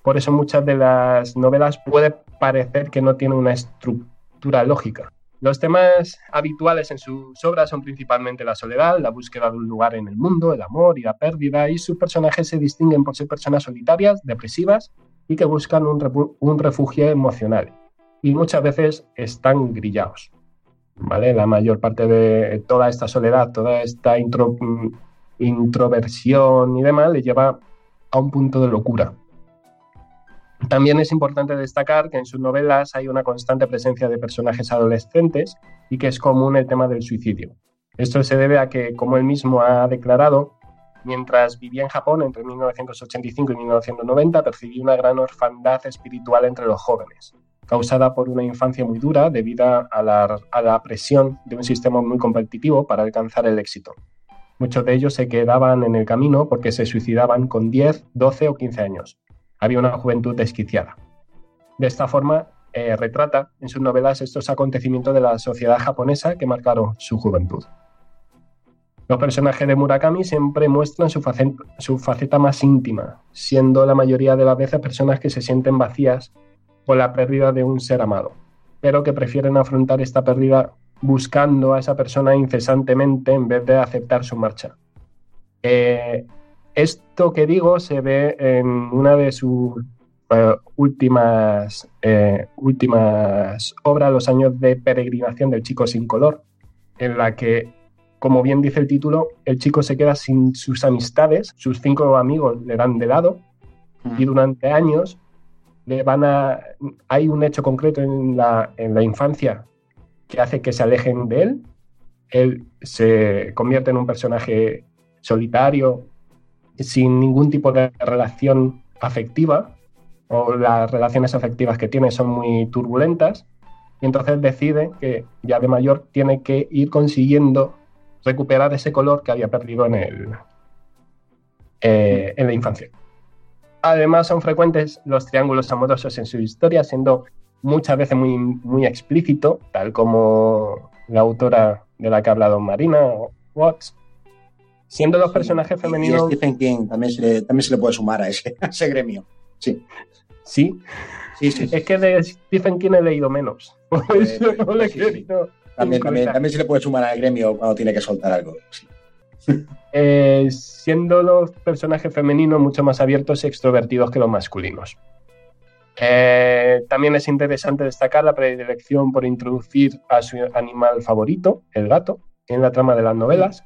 Speaker 1: Por eso muchas de las novelas puede parecer que no tienen una estructura lógica. Los temas habituales en sus obras son principalmente la soledad, la búsqueda de un lugar en el mundo, el amor y la pérdida, y sus personajes se distinguen por ser personas solitarias, depresivas y que buscan un, refugio emocional y muchas veces están grillados. ¿Vale? La mayor parte de toda esta soledad, toda esta introversión y demás le lleva a un punto de locura. También es importante destacar que en sus novelas hay una constante presencia de personajes adolescentes y que es común el tema del suicidio. Esto se debe a que, como él mismo ha declarado, mientras vivía en Japón entre 1985 y 1990, percibí una gran orfandad espiritual entre los jóvenes, causada por una infancia muy dura debido a la, a la presión de un sistema muy competitivo para alcanzar el éxito. Muchos de ellos se quedaban en el camino porque se suicidaban con 10, 12 o 15 años había una juventud desquiciada. De esta forma, eh, retrata en sus novelas estos acontecimientos de la sociedad japonesa que marcaron su juventud. Los personajes de Murakami siempre muestran su, faceta más íntima, siendo la mayoría de las veces personas que se sienten vacías por la pérdida de un ser amado, pero que prefieren afrontar esta pérdida buscando a esa persona incesantemente en vez de aceptar su marcha. Eh, esto que digo se ve en una de sus eh, últimas, eh, últimas obras, Los años de peregrinación del chico sin color, en la que, como bien dice el título, el chico se queda sin sus amistades, sus cinco amigos le dan de lado y durante años le van a... Hay un hecho concreto en la, en la infancia que hace que se alejen de él. Él se convierte en un personaje solitario, sin ningún tipo de relación afectiva o las relaciones afectivas que tiene son muy turbulentas y entonces decide que ya de mayor tiene que ir consiguiendo recuperar ese color que había perdido en, el, eh, en la infancia. Además son frecuentes los triángulos amorosos en su historia, siendo muchas veces muy, muy explícito, tal como la autora de la que ha hablado Marina, Watts, Siendo los personajes femeninos.
Speaker 4: Stephen King también se, le, también se le puede sumar a ese, ese gremio. Sí.
Speaker 1: Sí. Sí, sí, Es que de Stephen King he leído menos.
Speaker 4: también, también, se le puede sumar al gremio cuando tiene que soltar algo.
Speaker 1: Eh, siendo los personajes femeninos mucho más abiertos y extrovertidos que los masculinos. Eh, también es interesante destacar la predilección por introducir a su animal favorito, el gato, en la trama de las novelas,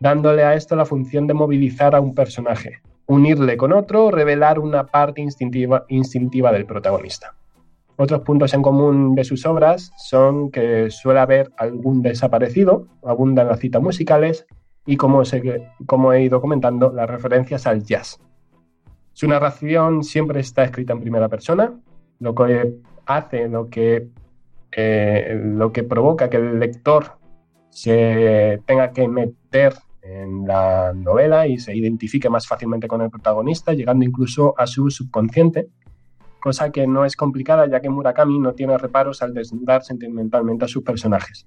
Speaker 1: dándole a esto la función de movilizar a un personaje, unirle con otro revelar una parte instintiva, del protagonista. Otros puntos en común de sus obras son que suele haber algún desaparecido, abundan las citas musicales y, como, como he ido comentando, las referencias al jazz. Su narración siempre está escrita en primera persona, lo que hace, lo que, eh, lo que provoca que el lector se tenga que meter en la novela y se identifique más fácilmente con el protagonista, llegando incluso a su subconsciente, cosa que no es complicada ya que Murakami no tiene reparos al desnudar sentimentalmente a sus personajes.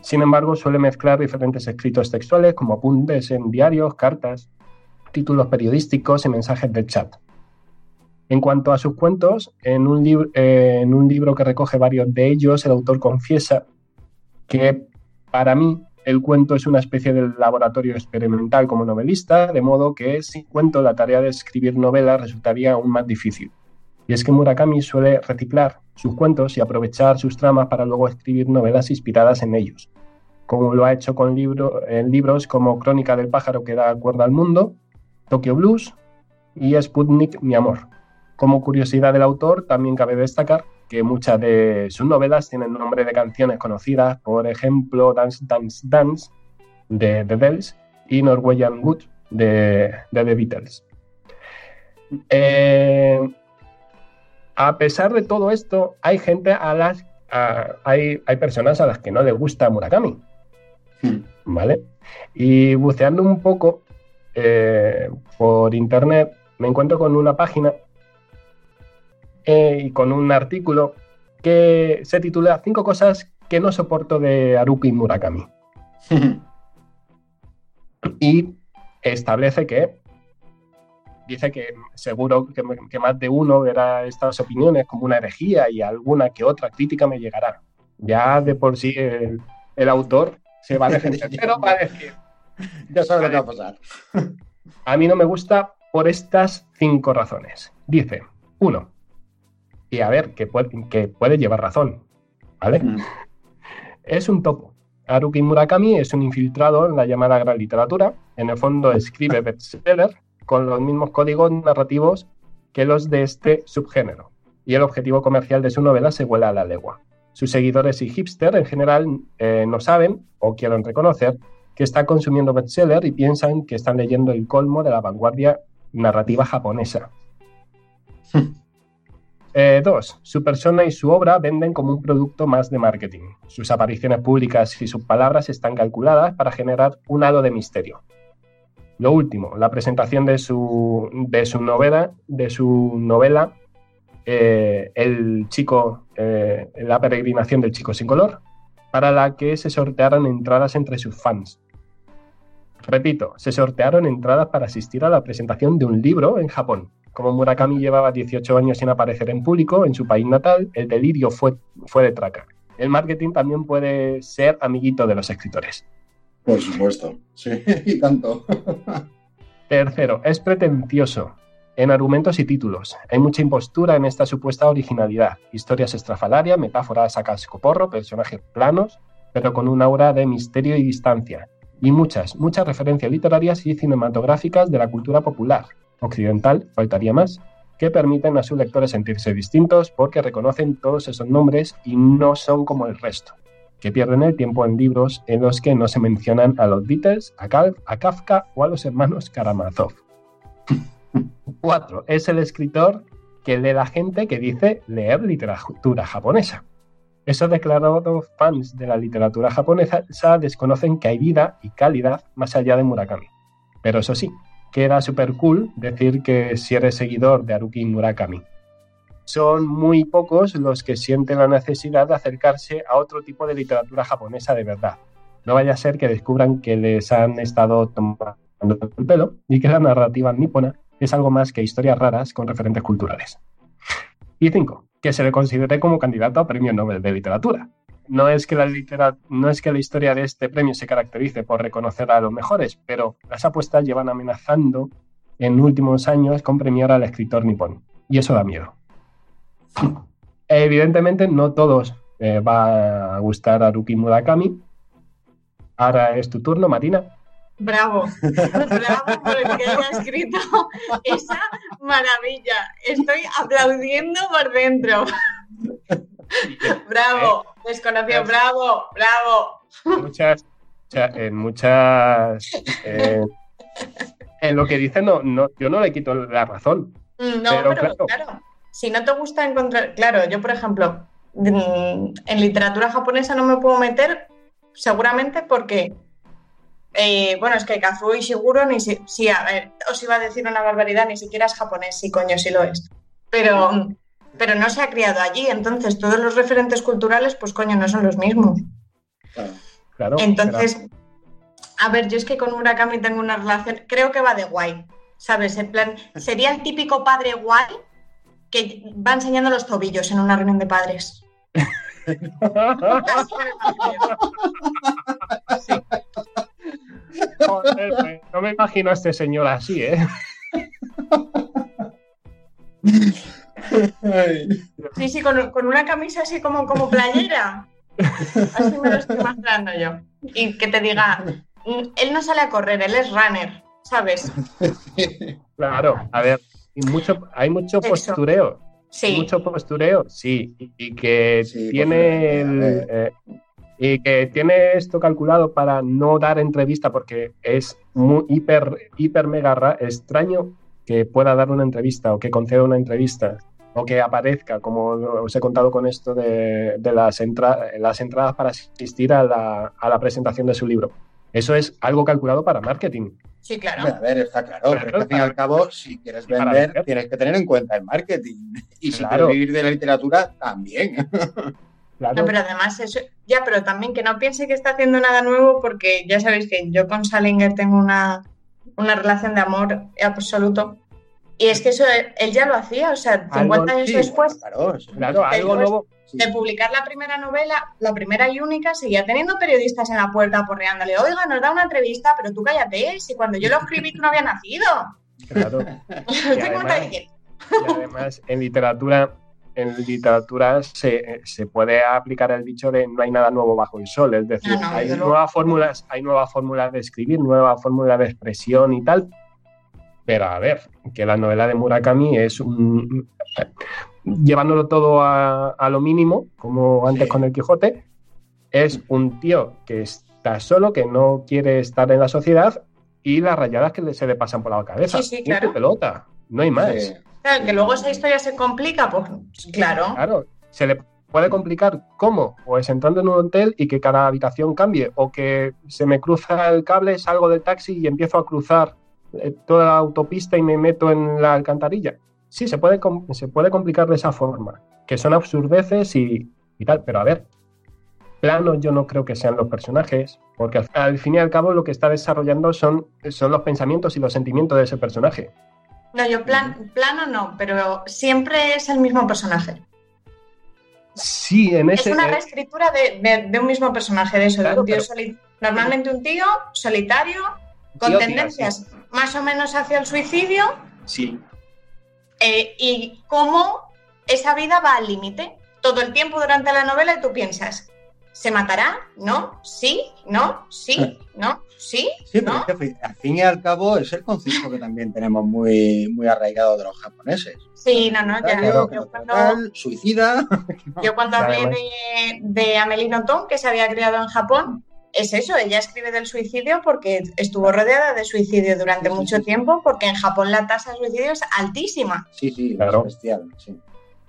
Speaker 1: Sin embargo, suele mezclar diferentes escritos textuales como apuntes en diarios, cartas, títulos periodísticos y mensajes de chat. En cuanto a sus cuentos, en un, en un libro que recoge varios de ellos, el autor confiesa que para mí el cuento es una especie de laboratorio experimental como novelista, de modo que sin cuento la tarea de escribir novelas resultaría aún más difícil. Y es que Murakami suele reciclar sus cuentos y aprovechar sus tramas para luego escribir novelas inspiradas en ellos, como lo ha hecho con libros como Crónica del pájaro que da cuerda al mundo, Tokyo Blues y Sputnik, mi amor. Como curiosidad del autor, también cabe destacar que muchas de sus novelas tienen nombre de canciones conocidas, por ejemplo, Dance, Dance, Dance de The Bells y Norwegian Wood de, The Beatles. Eh, a pesar de todo esto, hay gente a las hay, hay, personas a las que no les gusta Murakami. Hmm. ¿Vale? Y buceando un poco eh, por internet, me encuentro con una página eh, y con un artículo que se titula Cinco cosas que no soporto de Haruki Murakami. y establece que dice que seguro que, más de uno verá estas opiniones como una herejía y alguna que otra crítica me llegará. Ya de por sí el, autor se va a defender, pero va a decir.
Speaker 4: Ya sabe lo que va a pasar.
Speaker 1: A mí no me gusta por estas cinco razones. Dice, Uno. Y a ver, que puede, que puede llevar razón. ¿Vale?
Speaker 4: Mm.
Speaker 1: Es un topo. Haruki Murakami es un infiltrado en la llamada gran literatura. En el fondo escribe bestseller con los mismos códigos narrativos que los de este subgénero. Y el objetivo comercial de su novela se vuela a la legua. Sus seguidores y hipster en general eh, no saben o quieren reconocer que está consumiendo bestseller y piensan que están leyendo el colmo de la vanguardia narrativa japonesa. Eh, dos, su persona y su obra venden como un producto más de marketing. Sus apariciones públicas y sus palabras están calculadas para generar un halo de misterio. Lo último, la presentación de su, de su novela, de su novela eh, El chico, eh, la peregrinación del chico sin color, para la que se sortearon entradas entre sus fans. Repito, se sortearon entradas para asistir a la presentación de un libro en Japón. Como Murakami llevaba 18 años sin aparecer en público en su país natal, el delirio fue, fue de traca. El marketing también puede ser amiguito de los escritores.
Speaker 4: Por supuesto, sí, y tanto.
Speaker 1: Tercero, es pretencioso en argumentos y títulos. Hay mucha impostura en esta supuesta originalidad. Historias estrafalarias, metáforas a cascoporro, personajes planos, pero con un aura de misterio y distancia. Y muchas, muchas referencias literarias y cinematográficas de la cultura popular, occidental, faltaría más, que permiten a sus lectores sentirse distintos porque reconocen todos esos nombres y no son como el resto, que pierden el tiempo en libros en los que no se mencionan a los Beatles, a, Cal- a Kafka o a los hermanos Karamazov. 4. Es el escritor que lee la gente que dice leer literatura japonesa. Esos declarados fans de la literatura japonesa desconocen que hay vida y calidad más allá de Murakami. Pero eso sí, queda súper cool decir que si eres seguidor de Haruki Murakami. Son muy pocos los que sienten la necesidad de acercarse a otro tipo de literatura japonesa de verdad. No vaya a ser que descubran que les han estado tomando el pelo y que la narrativa nipona es algo más que historias raras con referentes culturales. Y 5. Que se le considere como candidato a Premio Nobel de Literatura. No es, que la litera- no es que la historia de este premio se caracterice por reconocer a los mejores, pero las apuestas llevan amenazando en últimos años con premiar al escritor nipón. Y eso da miedo. Evidentemente, no todos eh, va a gustar a Haruki Murakami. Ahora es tu turno, Marina.
Speaker 2: Bravo, bravo por el que haya escrito esa maravilla. Estoy aplaudiendo por dentro. Bravo, desconocido, bravo, bravo.
Speaker 1: muchas, mucha- en muchas, eh, en lo que dice no, no, yo no le quito la razón.
Speaker 2: Mm, No,
Speaker 1: Pero
Speaker 2: pero,
Speaker 1: claro.
Speaker 2: claro. si no te gusta encontrar, claro, yo por ejemplo, mm, en literatura japonesa no me puedo meter seguramente porque, eh, bueno, es que Kazuo Ishiguro ni si, sí, a ver, os iba a decir una barbaridad, ni siquiera es japonés, sí, coño, sí lo es, pero, mm, pero no se ha criado allí, entonces todos los referentes culturales, pues coño, no son los mismos.
Speaker 4: Claro.
Speaker 1: Claro,
Speaker 2: Entonces, a ver, yo es que con Murakami tengo una relación, creo que va de guay, ¿sabes? En plan, sería el típico padre guay que va enseñando los tobillos en una reunión de padres.
Speaker 1: Joder, no me imagino a este señor así, ¿eh?
Speaker 2: Sí, sí, con, con una camisa así como, como playera. Así me lo estoy imaginando yo. Y que te diga, mm, él no sale a correr, él es runner, ¿sabes?
Speaker 1: Claro, a ver, y mucho, hay mucho
Speaker 2: Eso.
Speaker 1: postureo.
Speaker 2: Sí,
Speaker 1: Mucho postureo, sí, y, y que
Speaker 4: Sí,
Speaker 1: tiene el,
Speaker 4: posiblemente,
Speaker 1: eh, y que tiene esto calculado para no dar entrevista porque es muy hiper, hiper mega ra- extraño que pueda dar una entrevista o que conceda una entrevista o que aparezca, como os he contado con esto de, de las, entra- las entradas para asistir a la, a la presentación de su libro. Eso es algo calculado para marketing.
Speaker 2: sí, claro.
Speaker 4: Hombre, a ver, está claro, pero es que al fin y al cabo, si quieres vender,
Speaker 1: vender.
Speaker 4: tienes que tener en cuenta el marketing. Y si
Speaker 1: Claro.
Speaker 4: quieres vivir de la literatura, también.
Speaker 1: Claro.
Speaker 2: No, pero además eso, ya, pero también que no piense que está haciendo nada nuevo porque ya sabéis que yo con Salinger tengo una, una relación de amor absoluto. Y es que eso él, ya lo hacía, o sea, 50
Speaker 1: Algo-
Speaker 2: años
Speaker 4: Sí,
Speaker 2: después
Speaker 4: Claro,
Speaker 1: algo nuevo.
Speaker 4: sí.
Speaker 2: de publicar la primera novela, la primera y única, seguía teniendo periodistas en la puerta porreándole, oiga, nos da una entrevista, pero tú cállate, si cuando yo lo escribí tú no habías nacido.
Speaker 1: Claro.
Speaker 2: De que-
Speaker 1: Y además, en literatura, en literatura se, se, puede aplicar el dicho de no hay nada nuevo bajo el sol. Es decir,
Speaker 2: No, no,
Speaker 1: hay, nuevas fórmulas, hay nuevas fórmulas de escribir, nuevas fórmulas de expresión y tal. Pero a ver, que la novela de Murakami es un. Llevándolo todo a, a lo mínimo, como antes
Speaker 4: Sí.
Speaker 1: con el Quijote, es un tío que está solo, que no quiere estar en la sociedad y las rayadas que le- se le pasan por la cabeza.
Speaker 2: Sí, sí, claro.
Speaker 1: pelota. No hay más.
Speaker 4: Sí.
Speaker 2: Que luego esa historia se complica, pues claro.
Speaker 1: Claro, se le puede complicar cómo, pues entrando en un hotel y que cada habitación cambie, o que se me cruza el cable, salgo del taxi y empiezo a cruzar eh, toda la autopista y me meto en la alcantarilla. Sí, se puede, se puede complicar de esa forma, que son absurdeces y, y tal, pero a ver, planos yo no creo que sean los personajes, porque al, al fin y al cabo lo que está desarrollando son, son los pensamientos y los sentimientos de ese personaje.
Speaker 2: No, yo plan, plano no, pero siempre es el mismo personaje.
Speaker 1: Sí, en
Speaker 2: Es
Speaker 1: ese...
Speaker 2: una
Speaker 1: eh,
Speaker 2: reescritura de, de- de un mismo personaje, de eso, de un tío
Speaker 1: pero-
Speaker 2: soli- Normalmente un tío solitario, con
Speaker 1: Tío,
Speaker 2: tendencias más o menos hacia el suicidio,
Speaker 1: sí,
Speaker 2: eh, y cómo esa vida va al límite. Todo el tiempo durante la novela y tú piensas, ¿se matará? ¿No? ¿Sí? ¿No? ¿Sí? ¿No? ¿Sí?
Speaker 4: Sí, pero
Speaker 2: ¿No?
Speaker 4: es que al fin- y al cabo es el concepto que también tenemos muy, muy arraigado de los japoneses.
Speaker 2: Sí, no, no, ya.
Speaker 4: Solitario,
Speaker 2: Yo cuando,
Speaker 4: total, suicida.
Speaker 2: yo cuando hablé de, de Amelie Nothomb, que se había criado en Japón, es eso, ella escribe del suicidio porque estuvo rodeada de suicidio durante
Speaker 4: sí,
Speaker 2: mucho
Speaker 4: sí, sí.
Speaker 2: tiempo, porque en Japón la tasa de suicidio es altísima.
Speaker 4: Sí, sí,
Speaker 1: Claro.
Speaker 4: es bestial. Sí.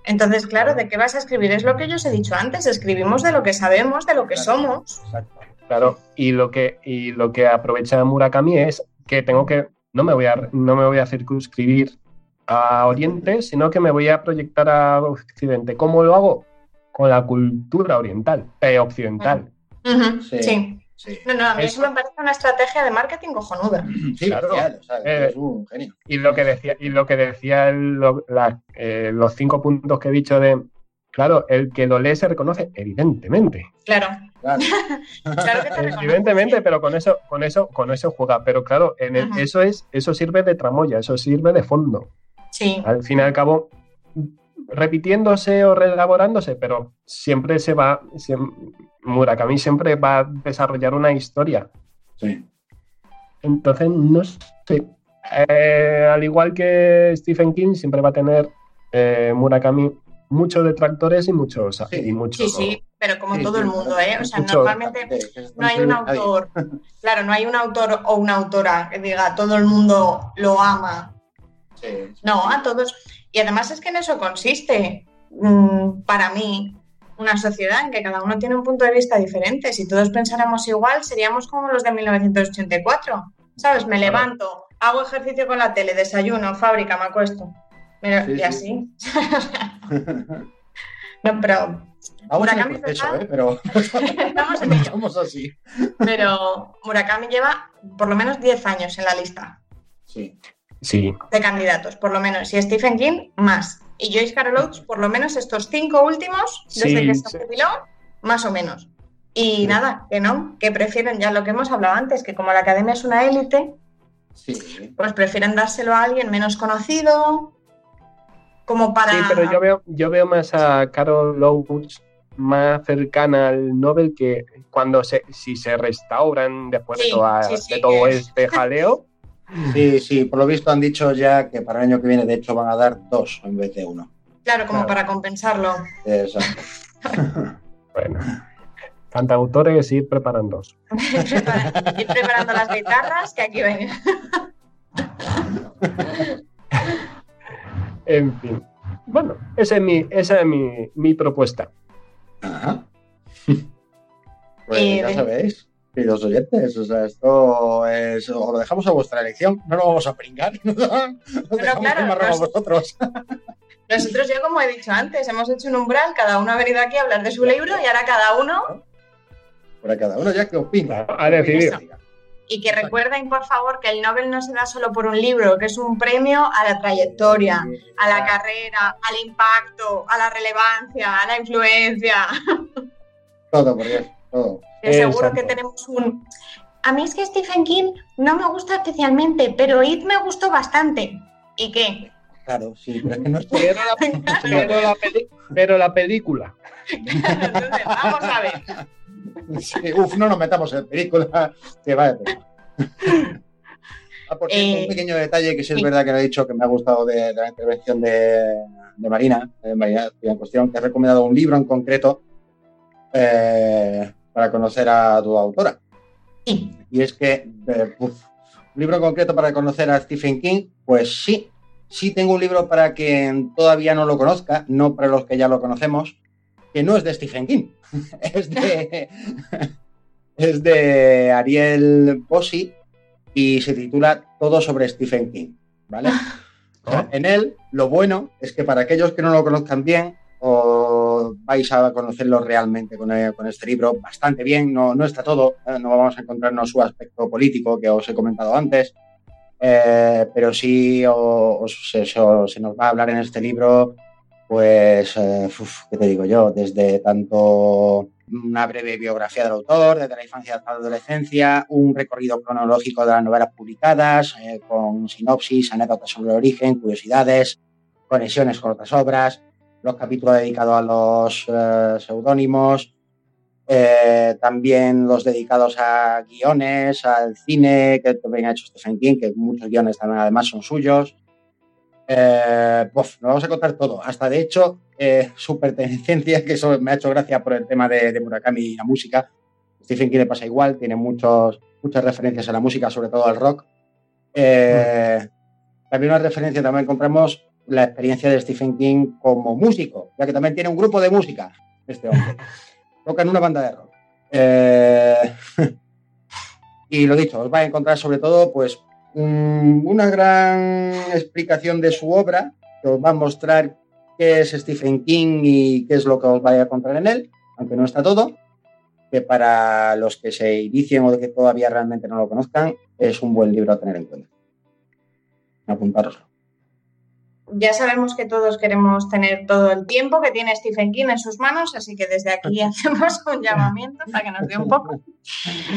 Speaker 2: Entonces, claro, ¿de qué vas a escribir? Es lo que yo os he dicho antes, escribimos de lo que sabemos, de lo que
Speaker 4: Claro.
Speaker 2: somos.
Speaker 4: Exacto.
Speaker 1: Claro, y lo que, y lo que aprovecha Murakami es que tengo que, no me voy a, no me voy a circunscribir a Oriente, sino que me voy a proyectar a Occidente. ¿Cómo lo hago? Con la cultura oriental, eh, occidental.
Speaker 4: Sí.
Speaker 2: sí.
Speaker 4: Sí,
Speaker 2: No, no, a mí
Speaker 1: Eso.
Speaker 2: eso me parece una estrategia de marketing cojonuda.
Speaker 4: sí
Speaker 1: Claro.
Speaker 4: bestial, o sea,
Speaker 1: Eh,
Speaker 4: es un genio.
Speaker 1: Y lo que decía, y lo que decía el- lo- la- eh, los cinco puntos que he dicho de, claro, el que lo lee se reconoce, evidentemente.
Speaker 2: Claro,
Speaker 4: Claro.
Speaker 2: claro que te reconoce,
Speaker 1: Evidentemente,
Speaker 2: sí.
Speaker 1: pero con eso, con eso, con eso juega. Pero claro, en el-
Speaker 2: Ujú.
Speaker 1: eso es, eso sirve de tramoya, eso sirve de fondo.
Speaker 2: Sí,
Speaker 1: al fin y al cabo, repitiéndose o reelaborándose, pero siempre se va, Murakami siempre va a desarrollar una historia.
Speaker 4: Sí.
Speaker 1: Entonces, no sé, Eh, al igual que Stephen King, siempre va a tener eh, Murakami muchos detractores y muchos...
Speaker 4: Sí.
Speaker 1: y muchos
Speaker 2: sí, sí, pero como
Speaker 4: Sí,
Speaker 2: todo
Speaker 4: sí,
Speaker 2: el mundo, ¿eh? O sea,
Speaker 1: mucho-
Speaker 2: normalmente no hay un autor, claro, no hay un autor o una autora que diga todo el mundo lo ama.
Speaker 4: Sí, sí.
Speaker 2: No, a todos. Y además es que en eso consiste, mm, para mí, una sociedad en que cada uno tiene un punto de vista diferente. Si todos pensáramos igual, seríamos como los de 1984. ¿Sabes? Me
Speaker 1: Claro.
Speaker 2: levanto, hago ejercicio con la tele, desayuno, fábrica, me acuesto.
Speaker 4: Sí,
Speaker 2: y
Speaker 4: sí.
Speaker 2: así. no, pero,
Speaker 4: Vamos en el
Speaker 2: Murakami,
Speaker 4: proceso. ¿eh? Pero
Speaker 2: estamos en ello.
Speaker 4: estamos así.
Speaker 2: pero Murakami lleva por lo menos 10 años en la lista
Speaker 4: Sí.
Speaker 1: Sí,
Speaker 2: de candidatos, por lo menos. Y Stephen King, más. Y Joyce Carol Oates, por lo menos estos cinco últimos, desde
Speaker 1: Sí,
Speaker 2: que se jubiló, más o menos. Y
Speaker 4: Sí.
Speaker 2: nada, que no, que prefieren, ya lo que hemos hablado antes, que como la academia es una élite,
Speaker 4: Sí.
Speaker 2: pues prefieren dárselo a alguien menos conocido, como para...
Speaker 1: sí, pero yo veo, yo veo más a Carol Oates más cercana al Nobel que cuando se, si se restauran después de, toda- todo este jaleo.
Speaker 4: Sí, sí, por lo visto han dicho ya que para el año que viene, de hecho, van a dar dos en vez de uno.
Speaker 2: Claro, como
Speaker 1: Claro.
Speaker 2: para compensarlo.
Speaker 4: Exacto.
Speaker 1: Bueno, cantautores ir preparando.
Speaker 2: Prepara- Ir preparando las guitarras, que aquí ven.
Speaker 1: En fin. Bueno, esa es mi, esa es mi, mi propuesta.
Speaker 4: Ajá. Pues
Speaker 2: Eh,
Speaker 4: ya
Speaker 2: de-
Speaker 4: sabéis, queridos oyentes, o sea, esto es, os lo dejamos a vuestra elección, no lo vamos a pringar, dejamos
Speaker 2: claro, nos-
Speaker 4: vosotros.
Speaker 2: Nosotros ya, como he dicho antes, hemos hecho un umbral, cada uno ha venido aquí a hablar de su libro y ahora cada uno
Speaker 4: Para cada uno ya que opina.
Speaker 1: A decidir.
Speaker 2: Y que recuerden, por favor, que el Nobel no se da solo por un libro, que es un premio a la trayectoria, a la carrera, al impacto, a la relevancia, a la influencia.
Speaker 4: Todo, por Dios, todo.
Speaker 2: Que seguro que tenemos un... A mí es que Stephen King no me gusta especialmente, pero It me gustó bastante. ¿Y qué?
Speaker 4: Claro, sí, pero es que no es
Speaker 5: Pero la, pero la peli- pero la película.
Speaker 2: Entonces, vamos a ver.
Speaker 4: Sí, uf, no nos metamos en película, que vaya. Ah, por cierto,
Speaker 2: Eh,
Speaker 4: un pequeño detalle que sí es
Speaker 2: sí.
Speaker 4: verdad que lo he dicho que me ha gustado de, de la intervención de, de Marina, de Marina en cuestión, que ha recomendado un libro en concreto eh, para conocer a tu autora.
Speaker 2: Sí.
Speaker 4: Y es que, eh, uf, un libro concreto para conocer a Stephen King, pues sí, sí tengo un libro para quien todavía no lo conozca, no para los que ya lo conocemos, que no es de Stephen King, es de, es de Ariel Bossi y se titula Todo sobre Stephen King, ¿vale? En él, lo bueno es que para aquellos que no lo conozcan bien, o vais a conocerlo realmente con, eh, con este libro bastante bien. No, no está todo, eh, no vamos a encontrarnos su aspecto político que os he comentado antes, eh, pero sí os- se- se nos va a hablar en este libro, pues, eh, uf, ¿qué te digo yo? Desde tanto una breve biografía del autor, desde la infancia hasta la adolescencia, un recorrido cronológico de las novelas publicadas, eh, con sinopsis, anécdotas sobre el origen, curiosidades, conexiones con otras obras, los capítulos dedicados a los eh, seudónimos, eh, también los dedicados a guiones, al cine, que también ha hecho Stephen King, que muchos guiones también además son suyos. Eh, buf, nos vamos a contar todo. Hasta de hecho, eh, su pertenencia, que eso me ha hecho gracia por el tema de, de Murakami y la música. Stephen King le pasa igual, tiene muchos, muchas referencias a la música, sobre todo al rock. Eh, También una referencia, también compramos la experiencia de Stephen King como músico, ya que también tiene un grupo de música, este hombre. Toca en una banda de rock. Eh, y lo dicho, os vais a encontrar sobre todo, pues, un- una gran explicación de su obra, que os va a mostrar qué es Stephen King y qué es lo que os vais a encontrar en él, aunque no está todo, que para los que se inicien o que todavía realmente no lo conozcan, es un buen libro a tener en cuenta. Apuntároslo.
Speaker 2: Ya sabemos que todos queremos tener todo el tiempo que tiene Stephen King en sus manos, así que desde aquí hacemos un llamamiento para que nos dé un poco.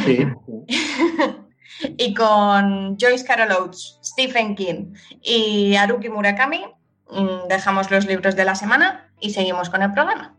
Speaker 4: Sí.
Speaker 2: Y con Joyce Carol Oates, Stephen King y Haruki Murakami mm, dejamos los libros de la semana y seguimos con el programa.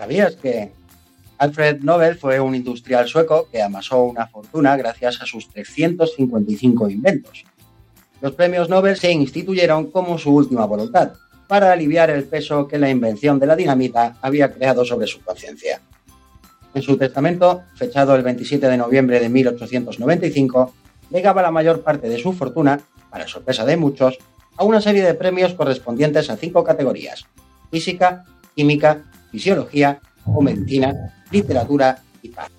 Speaker 4: ¿Sabías que Alfred Nobel fue un industrial sueco que amasó una fortuna gracias a sus 355 inventos? Los premios Nobel se instituyeron como su última voluntad, para aliviar el peso que la invención de la dinamita había creado sobre su conciencia. En su testamento, fechado el 27 de noviembre de 1895, legaba la mayor parte de su fortuna, para sorpresa de muchos, a una serie de premios correspondientes a cinco categorías: física, química, fisiología o medicina, literatura y paz.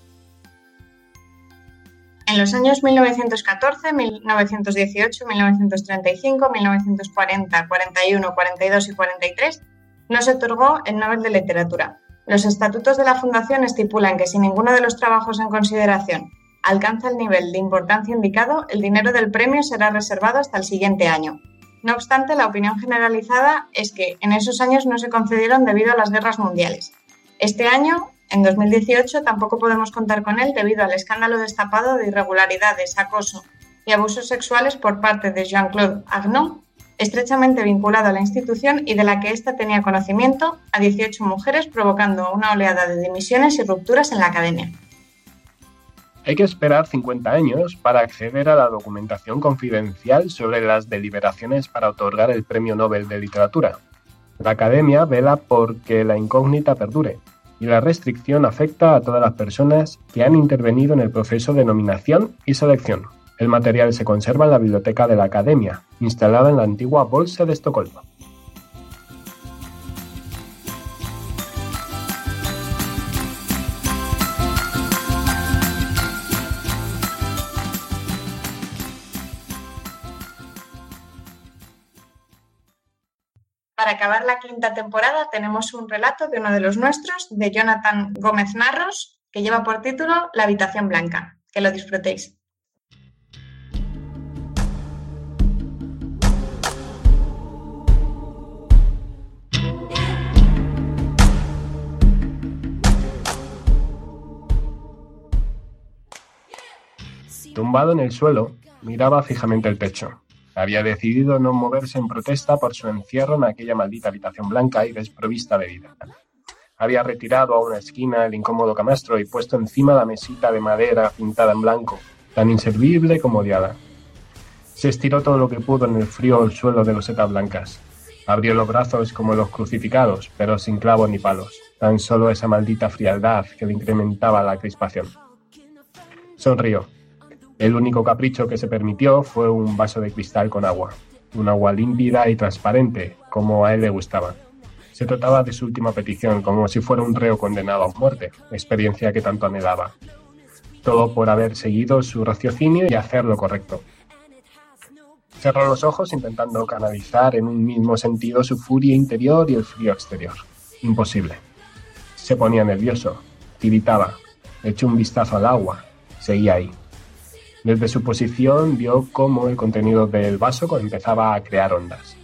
Speaker 2: En los años 1914, 1918, 1935, 1940, 41, 42 y 43 no se otorgó el Nobel de Literatura. Los estatutos de la Fundación estipulan que si ninguno de los trabajos en consideración alcanza el nivel de importancia indicado, el dinero del premio será reservado hasta el siguiente año. No obstante, la opinión generalizada es que en esos años no se concedieron debido a las guerras mundiales. Este año, en 2018, tampoco podemos contar con él debido al escándalo destapado de irregularidades, acoso y abusos sexuales por parte de Jean-Claude Agnon, estrechamente vinculado a la institución y de la que ésta tenía conocimiento, a 18 mujeres, provocando una oleada de dimisiones y rupturas en la academia.
Speaker 1: Hay que esperar 50 años para acceder a la documentación confidencial sobre las deliberaciones para otorgar el Premio Nobel de Literatura. La Academia vela porque la incógnita perdure y la restricción afecta a todas las personas que han intervenido en el proceso de nominación y selección. El material se conserva en la biblioteca de la Academia, instalada en la antigua Bolsa de Estocolmo.
Speaker 2: Para acabar la quinta temporada tenemos un relato de uno de los nuestros, de Jonathan Gómez Narros, que lleva por título La habitación blanca. Que lo disfrutéis.
Speaker 1: Tumbado en el suelo, miraba fijamente el techo. Había decidido no moverse en protesta por su encierro en aquella maldita habitación blanca y desprovista de vida. Había retirado a una esquina el incómodo camastro y puesto encima la mesita de madera pintada en blanco, tan inservible como odiada. Se estiró todo lo que pudo en el frío suelo de losetas blancas. Abrió los brazos como los crucificados, pero sin clavos ni palos, tan solo esa maldita frialdad que le incrementaba la crispación. Sonrió el único capricho que se permitió fue un vaso de cristal con agua, un agua límpida y transparente, como a él le gustaba. Se trataba de su última petición, como si fuera un reo condenado a muerte, experiencia que tanto anhelaba. Todo por haber seguido su raciocinio y hacer lo correcto. Cerró los ojos intentando canalizar en un mismo sentido su furia interior y el frío exterior. Imposible. Se ponía nervioso, tiritaba, echó un vistazo al agua, seguía ahí. Desde su posición vio cómo el contenido del vaso empezaba a crear ondas.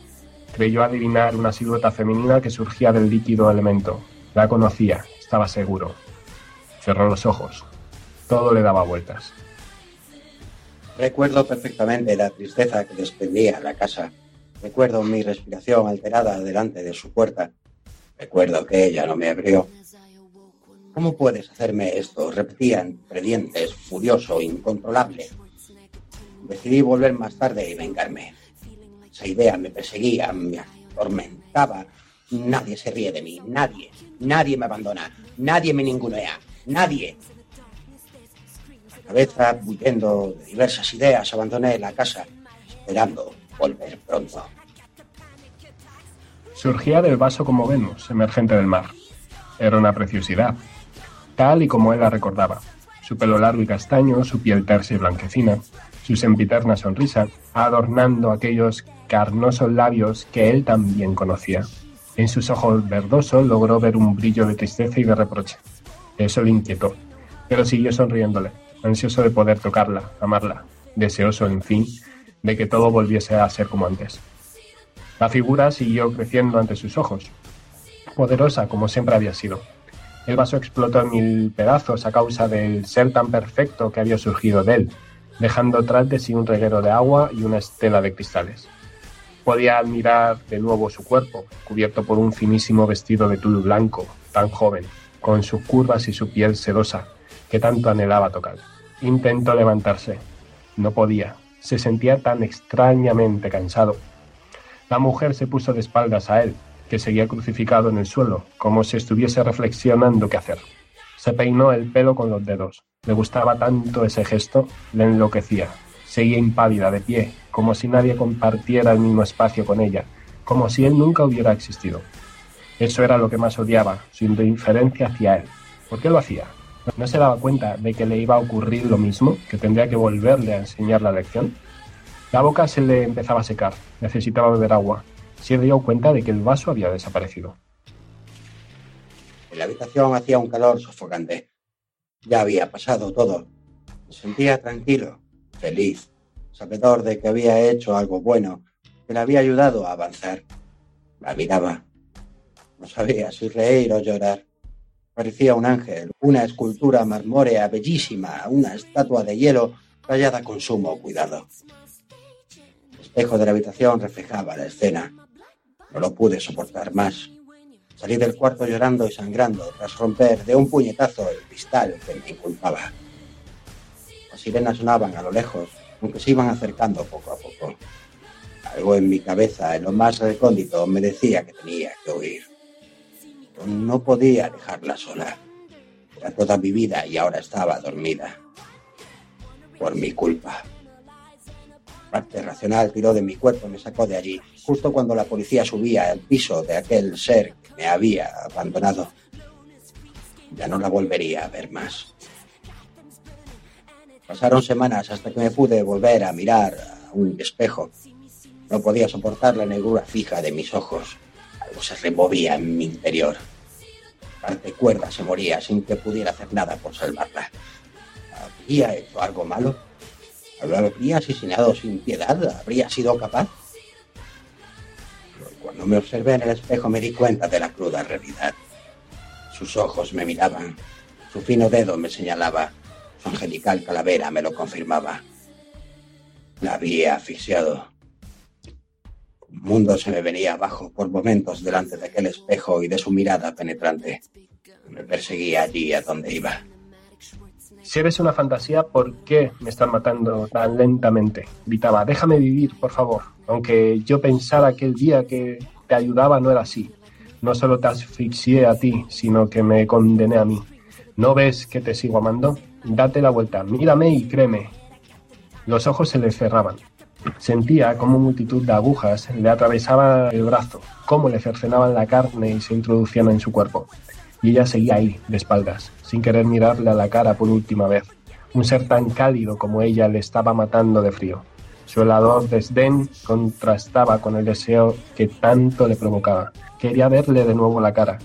Speaker 1: Creyó adivinar una silueta femenina que surgía del líquido elemento. La conocía, estaba seguro. Cerró los ojos. Todo le daba vueltas.
Speaker 4: Recuerdo perfectamente la tristeza que desprendía la casa. Recuerdo mi respiración alterada delante de su puerta. Recuerdo que ella no me abrió. ¿Cómo puedes hacerme esto? Repetían, predientes, furioso, incontrolable. Decidí volver más tarde y vengarme. Esa idea me perseguía, me atormentaba. Nadie se ríe de mí, nadie, nadie me abandona, nadie me ningunea, nadie. La cabeza huyendo de diversas ideas, abandoné la casa, esperando volver pronto.
Speaker 1: Surgía del vaso como Venus, emergente del mar. Era una preciosidad, tal y como él la recordaba. Su pelo largo y castaño, su piel tersa y blanquecina, su sempiterna sonrisa, adornando aquellos carnosos labios que él también conocía. En sus ojos verdosos logró ver un brillo de tristeza y de reproche. Eso le inquietó, pero siguió sonriéndole, ansioso de poder tocarla, amarla, deseoso, en fin, de que todo volviese a ser como antes. La figura siguió creciendo ante sus ojos, poderosa como siempre había sido, el vaso explotó en mil pedazos a causa del ser tan perfecto que había surgido de él, dejando tras de sí un reguero de agua y una estela de cristales. Podía admirar de nuevo su cuerpo, cubierto por un finísimo vestido de tul blanco, tan joven, con sus curvas y su piel sedosa, que tanto anhelaba tocar. Intentó levantarse. No podía. Se sentía tan extrañamente cansado. La mujer se puso de espaldas a él, que seguía crucificado en el suelo, como si estuviese reflexionando qué hacer. Se peinó el pelo con los dedos. Le gustaba tanto ese gesto, le enloquecía. Seguía impávida, de pie, como si nadie compartiera el mismo espacio con ella, como si él nunca hubiera existido. Eso era lo que más odiaba, su indiferencia hacia él. ¿Por qué lo hacía? ¿No se daba cuenta de que le iba a ocurrir lo mismo, que tendría que volverle a enseñar la lección? La boca se le empezaba a secar, necesitaba beber agua, se dio cuenta de que el vaso había desaparecido.
Speaker 4: En la habitación hacía un calor sofocante. Ya había pasado todo. Me sentía tranquilo, feliz, sabedor de que había hecho algo bueno, que le había ayudado a avanzar. La miraba. No sabía si reír o llorar. Parecía un ángel, una escultura marmórea bellísima, una estatua de hielo tallada con sumo cuidado espejo de la habitación reflejaba la escena. No lo pude soportar más. Salí del cuarto llorando y sangrando tras romper de un puñetazo el cristal que me inculpaba. Las sirenas sonaban a lo lejos, aunque se iban acercando poco a poco. Algo en mi cabeza, en lo más recóndito, me decía que tenía que huir. Pero no podía dejarla sola. Era toda mi vida y ahora estaba dormida. Por mi culpa. Parte racional tiró de mi cuerpo y me sacó de allí, justo cuando la policía subía al piso de aquel ser que me había abandonado. Ya no la volvería a ver más. Pasaron semanas hasta que me pude volver a mirar a un espejo. No podía soportar la negrura fija de mis ojos. Algo se removía en mi interior. Parte cuerda se moría sin que pudiera hacer nada por salvarla. ¿Habría hecho algo malo? ¿Lo habría asesinado sin piedad? ¿Habría sido capaz? Cuando me observé en el espejo me di cuenta de la cruda realidad. Sus ojos me miraban, su fino dedo me señalaba, su angelical calavera me lo confirmaba. La había asfixiado. El mundo se me venía abajo por momentos delante de aquel espejo y de su mirada penetrante. Me perseguía allí a donde iba.
Speaker 1: Si eres una fantasía, ¿por qué me están matando tan lentamente? Gritaba, déjame vivir, por favor. Aunque yo pensara que el día que te ayudaba no era así. No solo te asfixié a ti, sino que me condené a mí. ¿No ves que te sigo amando? Date la vuelta, mírame y créeme. Los ojos se le cerraban. Sentía como multitud de agujas le atravesaban el brazo, cómo le cercenaban la carne y se introducían en su cuerpo. Y ella seguía ahí, de espaldas, sin querer mirarle a la cara por última vez. Un ser tan cálido como ella le estaba matando de frío. Su helador desdén contrastaba con el deseo que tanto le provocaba. Quería verle de nuevo la cara,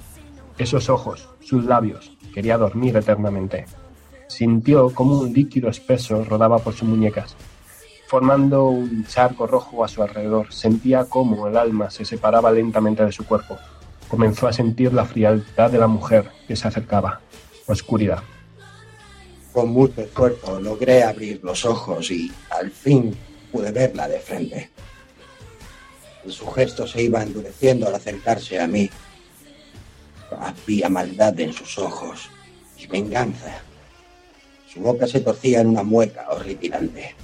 Speaker 1: esos ojos, sus labios. Quería dormir eternamente. Sintió como un líquido espeso rodaba por sus muñecas, formando un charco rojo a su alrededor. Sentía cómo el alma se separaba lentamente de su cuerpo. Comenzó a sentir la frialdad de la mujer que se acercaba. Oscuridad.
Speaker 4: Con mucho esfuerzo logré abrir los ojos y al fin pude verla de frente. Su gesto se iba endureciendo al acercarse a mí. Había maldad en sus ojos y venganza. Su boca se torcía en una mueca horripilante.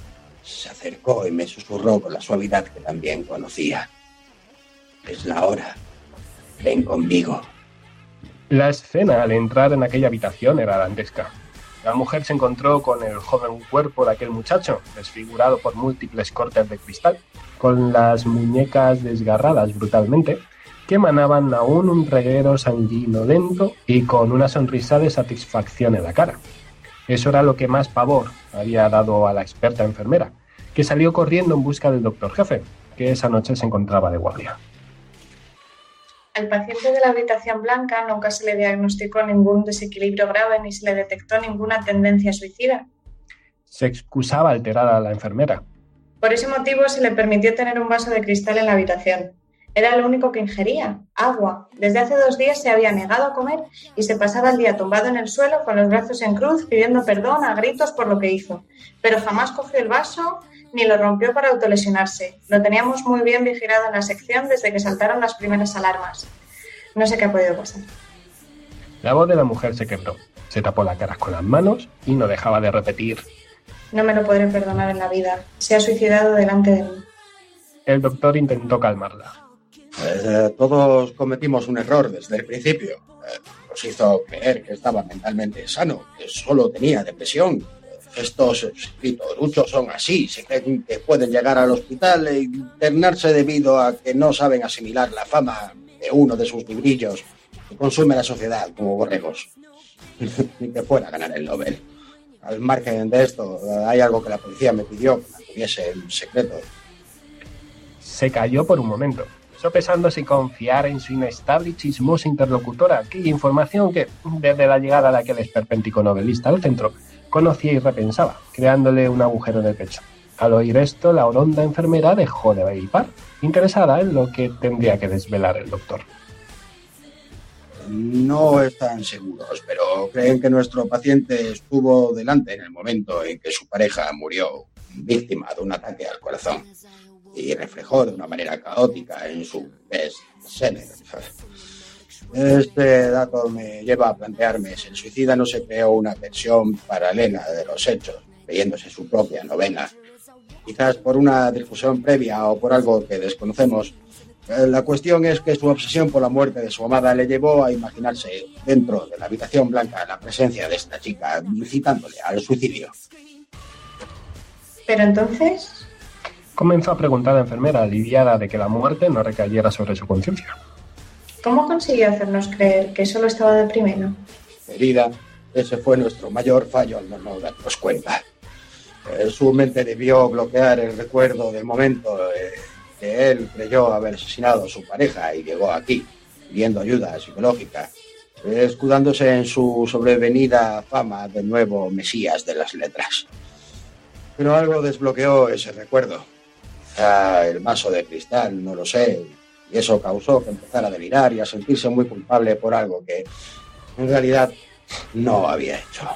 Speaker 4: Se acercó y me susurró con la suavidad que también conocía. Es la hora. Ven conmigo.
Speaker 1: La escena al entrar en aquella habitación era dantesca. La mujer se encontró con el joven cuerpo de aquel muchacho, desfigurado por múltiples cortes de cristal, con las muñecas desgarradas brutalmente, que emanaban aún un reguero sanguinolento y con una sonrisa de satisfacción en la cara. Eso era lo que más pavor había dado a la experta enfermera, que salió corriendo en busca del doctor jefe, que esa noche se encontraba de guardia.
Speaker 2: Al paciente de la habitación blanca nunca se le diagnosticó ningún desequilibrio grave ni se le detectó ninguna tendencia suicida.
Speaker 1: Se excusaba alterada la enfermera.
Speaker 2: Por ese motivo se le permitió tener un vaso de cristal en la habitación. Era lo único que ingería, agua. Desde hace dos días se había negado a comer y se pasaba el día tumbado en el suelo con los brazos en cruz pidiendo perdón a gritos por lo que hizo. Pero jamás cogió el vaso ni lo rompió para autolesionarse. Lo teníamos muy bien vigilado en la sección desde que saltaron las primeras alarmas. No sé qué ha podido pasar.
Speaker 1: La voz de la mujer se quebró. Se tapó la cara con las manos y no dejaba de repetir.
Speaker 2: No me lo podré perdonar en la vida. Se ha suicidado delante de mí.
Speaker 1: El doctor intentó calmarla.
Speaker 4: Eh, todos cometimos un error desde el principio. Eh, nos hizo creer que estaba mentalmente sano, que solo tenía depresión. Estos espirituruchos son así, se creen que pueden llegar al hospital e internarse debido a que no saben asimilar la fama de uno de sus librillos que consume la sociedad como borregos. Ni que fuera a ganar el Nobel. Al margen de esto, hay algo que la policía me pidió que mantuviese en secreto.
Speaker 1: Se cayó por un momento, sopesando si confiar en su inestable y chismosa interlocutora, aquella información que, desde la llegada de aquel esperpéntico novelista al centro, conocía y repensaba, creándole un agujero en el pecho. Al oír esto, la oronda enfermera dejó de vivir, interesada en lo que tendría que desvelar el doctor.
Speaker 4: No están seguros, pero creen que nuestro paciente estuvo delante en el momento en que su pareja murió, víctima de un ataque al corazón. y reflejó de una manera caótica en su best-seller. Este dato me lleva a plantearme si el suicida no se creó una versión paralela de los hechos, leyéndose su propia novela. Quizás por una difusión previa o por algo que desconocemos. Eh, La cuestión es que su obsesión por la muerte de su amada le llevó a imaginarse dentro de la habitación blanca la presencia de esta chica, incitándole al suicidio.
Speaker 2: Pero entonces,
Speaker 1: Comenzó a preguntar a la enfermera, aliviada de que la muerte no recayera sobre su conciencia.
Speaker 2: ¿Cómo consiguió hacernos creer que solo estaba deprimido?
Speaker 4: Querida, ese fue nuestro mayor fallo al no darnos cuenta. Eh, su mente debió bloquear el recuerdo del momento eh, que él creyó haber asesinado a su pareja y llegó aquí, pidiendo ayuda psicológica, eh, escudándose en su sobrevenida fama de nuevo Mesías de las letras. Pero algo desbloqueó ese recuerdo. Quizá el vaso de cristal, no lo sé, y eso causó que empezara a delirar y a sentirse muy culpable por algo que en realidad no había hecho.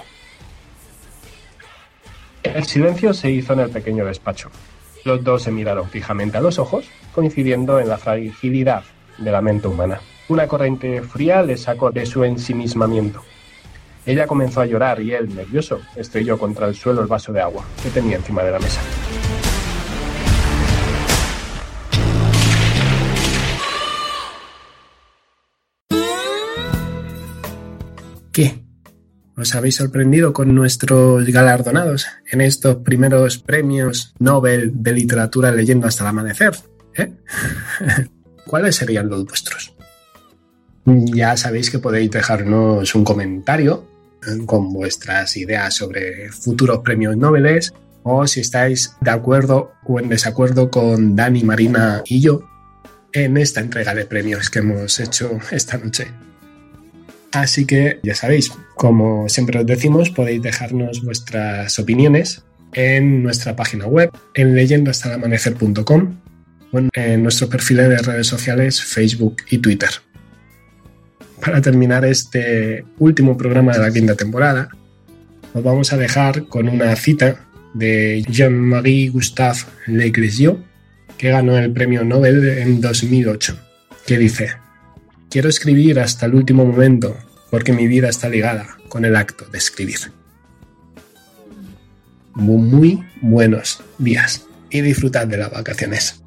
Speaker 1: El silencio se hizo en el pequeño despacho. Los dos se miraron fijamente a los ojos, coincidiendo en la fragilidad de la mente humana. Una corriente fría le sacó de su ensimismamiento. Ella comenzó a llorar y él, nervioso, estrelló contra el suelo el vaso de agua que tenía encima de la mesa. ¿Qué? ¿Os habéis sorprendido con nuestros galardonados en estos primeros premios Nobel de literatura leyendo hasta el amanecer? ¿Eh? ¿Cuáles serían los vuestros? Ya sabéis que podéis dejarnos un comentario eh, con vuestras ideas sobre futuros premios Nobel o si estáis de acuerdo o en desacuerdo con Dani, Marina y yo en esta entrega de premios que hemos hecho esta noche. Así que ya sabéis, como siempre os decimos, podéis dejarnos vuestras opiniones en nuestra página web, en leyendohastalamanecer.com o en nuestros perfiles de redes sociales Facebook y Twitter. Para terminar este último programa de la quinta temporada, os vamos a dejar con una cita de Jean-Marie Gustave Leclésio, que ganó el premio Nobel en 2008, que dice, Quiero escribir hasta el último momento porque mi vida está ligada con el acto de escribir. Muy buenos días y disfrutad de las vacaciones.